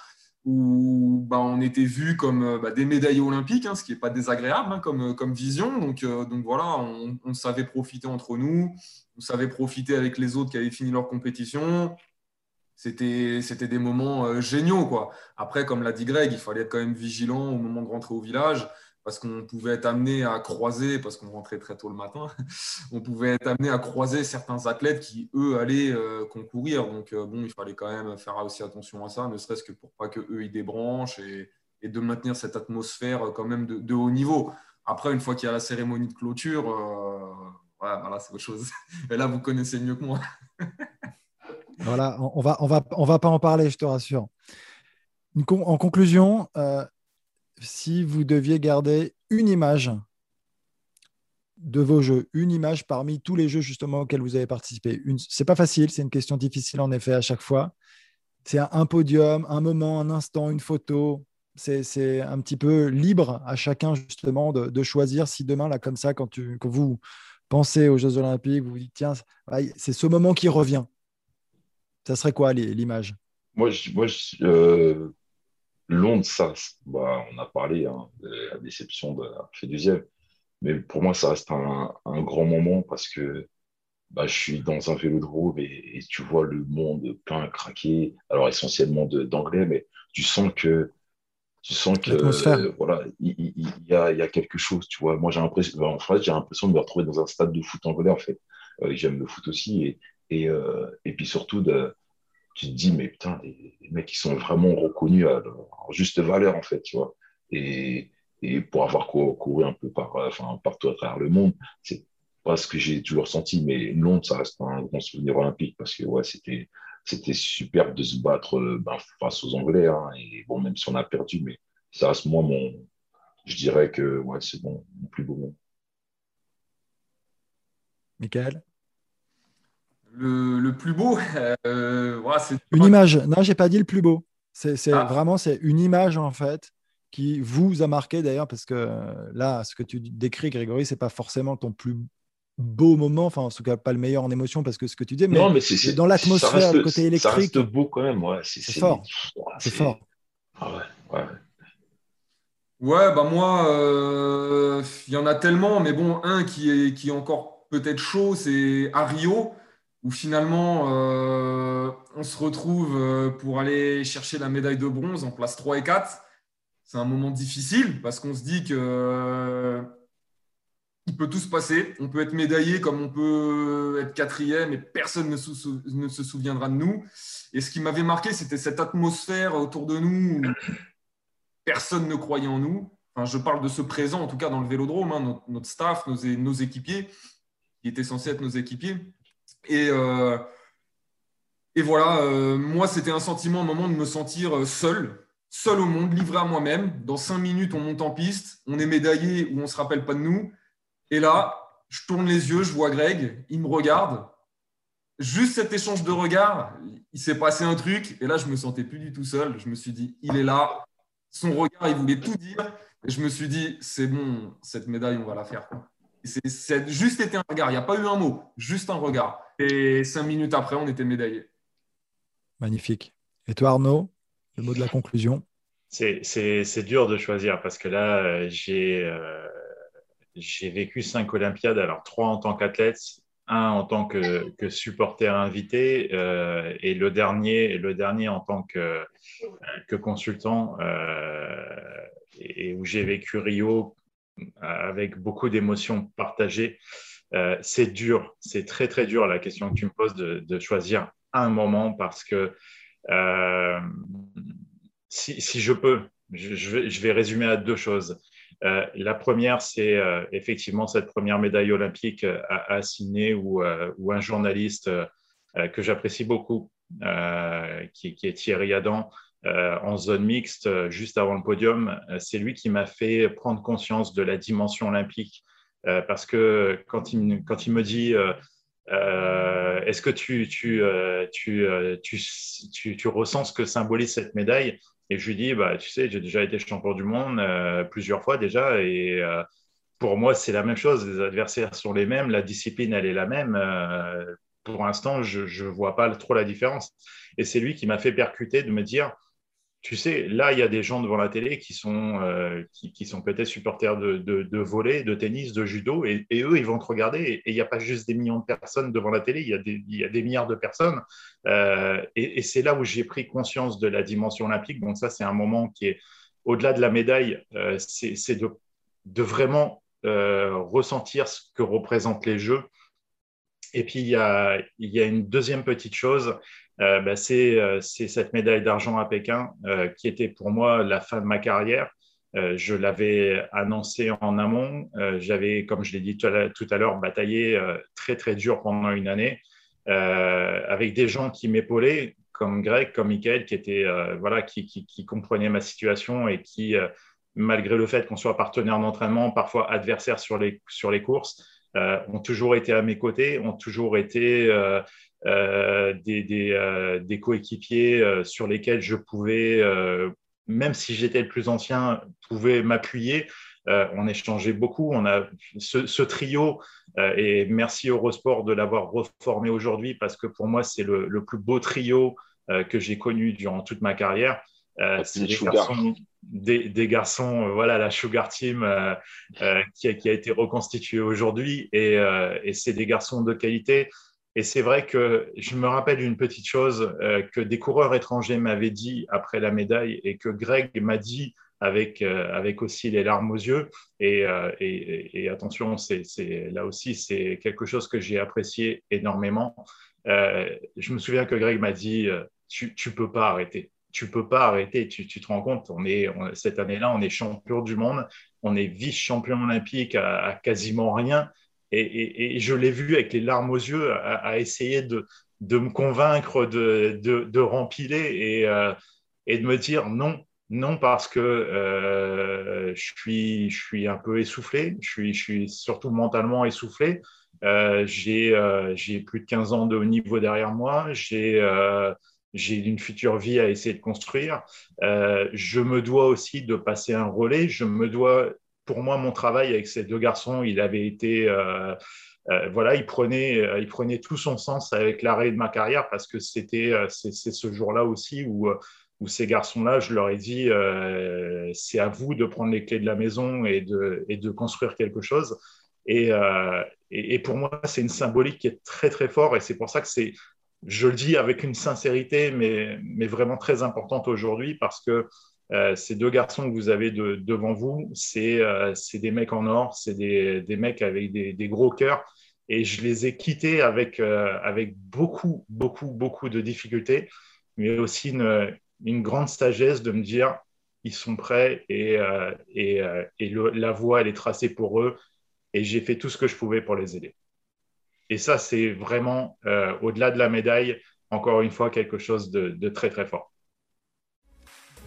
où bah, on était vus comme bah, des médaillés olympiques, hein, ce qui n'est pas désagréable hein, comme, comme vision. Donc, donc voilà, on, on savait profiter entre nous, vous savez profiter avec les autres qui avaient fini leur compétition. c'était, c'était des moments géniaux. Quoi. Après, comme l'a dit Greg, il fallait être quand même vigilant au moment de rentrer au village parce qu'on pouvait être amené à croiser, parce qu'on rentrait très tôt le matin, on pouvait être amené à croiser certains athlètes qui, eux, allaient concourir. Donc, bon, il fallait quand même faire aussi attention à ça, ne serait-ce que pour pas qu'eux, ils débranchent et, de maintenir cette atmosphère quand même de, haut niveau. Après, une fois qu'il y a la cérémonie de clôture, voilà, c'est autre chose. Et là, vous connaissez mieux que moi. Voilà, on va, on va, on va pas en parler, je te rassure. en conclusion, euh, si vous deviez garder une image de vos jeux, une image parmi tous les jeux justement auxquels vous avez participé. Une... C'est pas facile, c'est une question difficile en effet à chaque fois. C'est un podium, un moment, un instant, une photo. C'est un petit peu libre à chacun justement de, choisir si demain, là, comme ça, quand, tu, quand vous pensez aux Jeux Olympiques, vous vous dites, tiens, c'est ce moment qui revient. Ça serait quoi l'image? Moi, je, moi euh, Londres, ça, bah, on a parlé hein, de la déception de la deuxième. Mais pour moi, ça reste un, grand moment parce que bah, je suis dans un vélodrome et, et tu vois le monde plein à craquer. Alors, essentiellement d'anglais, mais tu sens que tu sens que euh, voilà il, y, a, il, y a, quelque chose tu vois moi j'ai l'impression en fait j'ai l'impression de me retrouver dans un stade de foot anglais en fait euh, j'aime le foot aussi et, et, euh, et puis surtout, de, tu te dis, mais putain, les, mecs, ils sont vraiment reconnus à leur juste valeur, en fait, tu vois. Et, et pour avoir couru un peu par, enfin, partout à travers le monde, c'est pas ce que j'ai toujours senti, mais Londres, ça reste un grand souvenir olympique parce que, ouais, c'était, c'était superbe de se battre ben, face aux Anglais. Hein, et bon, même si on a perdu, mais ça reste moi mon. Je dirais que ouais, c'est bon, mon plus beau moment. Michael? Le, plus beau, euh, c'est une image. Non, j'ai pas dit le plus beau. C'est ah. vraiment c'est une image en fait qui vous a marqué d'ailleurs parce que là, ce que tu décris, Grégory, c'est pas forcément ton plus beau moment, enfin en tout cas pas le meilleur en émotion parce que ce que tu dis, mais, non, mais c'est dans l'atmosphère, le côté électrique. Ça reste beau quand même, ouais. C'est fort. C'est fort. Ah ouais, ouais. Ouais, bah moi, euh, il y en a tellement, mais bon, un qui est, qui est encore peut-être chaud, c'est à Rio où finalement euh, on se retrouve euh, pour aller chercher la médaille de bronze en place 3 et 4. C'est un moment difficile parce qu'on se dit que euh, il peut tout se passer. On peut être médaillé comme on peut être quatrième et personne ne, se souviendra de nous. Et ce qui m'avait marqué, c'était cette atmosphère autour de nous où personne ne croyait en nous. Enfin, je parle de ce présent, en tout cas dans le vélodrome, hein, notre, staff, nos, nos équipiers, qui étaient censés être nos équipiers. Et, euh, et voilà, euh, moi, c'était un sentiment, un moment de me sentir euh, seul, seul au monde, livré à moi-même. Dans cinq minutes, on monte en piste, on est médaillé ou on ne se rappelle pas de nous. Et là, je tourne les yeux, je vois Greg, il me regarde. Juste cet échange de regards, il s'est passé un truc. Et là, je me sentais plus du tout seul. Je me suis dit, il est là. Son regard, il voulait tout dire. Et je me suis dit, c'est bon, cette médaille, on va la faire. C'est juste été un regard. Il n'y a pas eu un mot, juste un regard. Et cinq minutes après, on était médaillés. Magnifique. Et toi, Arnaud, le mot de la conclusion C'est dur de choisir parce que là, euh, euh, j'ai vécu cinq Olympiades, alors trois en tant qu'athlète, un en tant que, supporter invité euh, et le dernier, le dernier en tant que, que consultant et, où j'ai vécu Rio avec beaucoup d'émotions partagées. Euh, c'est dur, c'est très très dur la question que tu me poses de, choisir un moment parce que euh, si, je peux, je, vais, résumer à deux choses. Euh, la première, c'est effectivement cette première médaille olympique à, à Sydney où, un journaliste que j'apprécie beaucoup, qui, est Thierry Adam, en zone mixte, juste avant le podium, c'est lui qui m'a fait prendre conscience de la dimension olympique euh, parce que quand il, me dit euh, euh, est-ce que tu, ressens ce que symbolise cette médaille? Et je lui dis bah, tu sais, j'ai déjà été champion du monde plusieurs fois déjà et pour moi, c'est la même chose. Les adversaires sont les mêmes, la discipline, elle est la même. pour l'instant, je ne vois pas trop la différence. Et c'est lui qui m'a fait percuter de me dire tu sais, là, il y a des gens devant la télé qui sont, euh, qui, sont peut-être supporters de, de, de, volley, de tennis, de judo, et, eux, ils vont te regarder. Et il n'y a pas juste des millions de personnes devant la télé, il y a des, milliards de personnes. Euh, et, c'est là où j'ai pris conscience de la dimension olympique. Donc ça, c'est un moment qui est au-delà de la médaille, euh, c'est de, vraiment ressentir ce que représentent les Jeux. Et puis, il y a une deuxième petite chose, euh, bah, euh, c'est cette médaille d'argent à Pékin euh, qui était pour moi la fin de ma carrière. je l'avais annoncé en amont. J'avais, comme je l'ai dit tout à l'heure, bataillé très très dur pendant une année avec des gens qui m'épaulaient, comme Greg, comme Michael, qui était voilà, qui, comprenaient ma situation et qui, malgré le fait qu'on soit partenaire d'entraînement, parfois adversaire sur les sur les courses, ont toujours été à mes côtés, ont toujours été euh, des, euh, des, coéquipiers euh, sur lesquels je pouvais, même si j'étais le plus ancien, pouvais m'appuyer. on échangeait beaucoup. On a ce, trio, et merci Eurosport de l'avoir reformé aujourd'hui parce que pour moi, c'est le, le, plus beau trio que j'ai connu durant toute ma carrière. c'est des garçons, des, garçons, voilà, la Sugar Team qui a, qui, a, été reconstituée aujourd'hui, et, c'est des garçons de qualité. Et c'est vrai que je me rappelle une petite chose euh, que des coureurs étrangers m'avaient dit après la médaille et que Greg m'a dit avec, euh, avec aussi les larmes aux yeux. Et, euh, et, attention, c'est, là aussi, c'est quelque chose que j'ai apprécié énormément. je me souviens que Greg m'a dit, tu ne peux pas arrêter. Tu peux pas arrêter. Tu, tu te rends compte, on est, cette année-là, on est champion du monde, on est vice-champion olympique à quasiment rien. Et, je l'ai vu avec les larmes aux yeux à, essayer de, me convaincre de, de, rempiler euh, et, de me dire non, non, parce que euh, je, suis, je suis un peu essoufflé, je suis, je suis surtout mentalement essoufflé. Euh, j'ai plus de 15 ans de haut niveau derrière moi, j'ai j'ai une future vie à essayer de construire. je me dois aussi de passer un relais, je me dois pour moi, mon travail avec ces deux garçons, il avait été. Euh, euh, voilà, il prenait, euh, il prenait tout son sens avec l'arrêt de ma carrière parce que c'était c'est ce jour-là aussi où, ces garçons-là, je leur ai dit c'est à vous de prendre les clés de la maison et de, construire quelque chose. Et, et, pour moi, c'est une symbolique qui est très très fort et c'est pour ça que c'est, je le dis avec une sincérité, mais, mais vraiment très importante aujourd'hui parce que euh, ces deux garçons que vous avez devant vous, euh, c'est des mecs en or, c'est des, des, mecs avec des, gros cœurs. Et je les ai quittés avec, euh, avec beaucoup, beaucoup, beaucoup de difficultés, mais aussi une, une grande sagesse de me dire, ils sont prêts et, et, et la voie, elle est tracée pour eux. Et j'ai fait tout ce que je pouvais pour les aider. Et ça, c'est vraiment, au-delà de la médaille, encore une fois, quelque chose de, de très, très fort.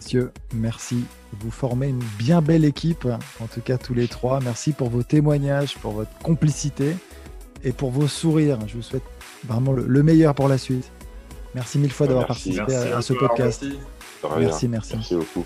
Messieurs, merci. Vous formez une bien belle équipe, en tout cas tous les trois. Merci pour vos témoignages, pour votre complicité et pour vos sourires. Je vous souhaite vraiment le, meilleur pour la suite. Merci mille fois d'avoir participé à, ce podcast. Merci, merci. Merci beaucoup.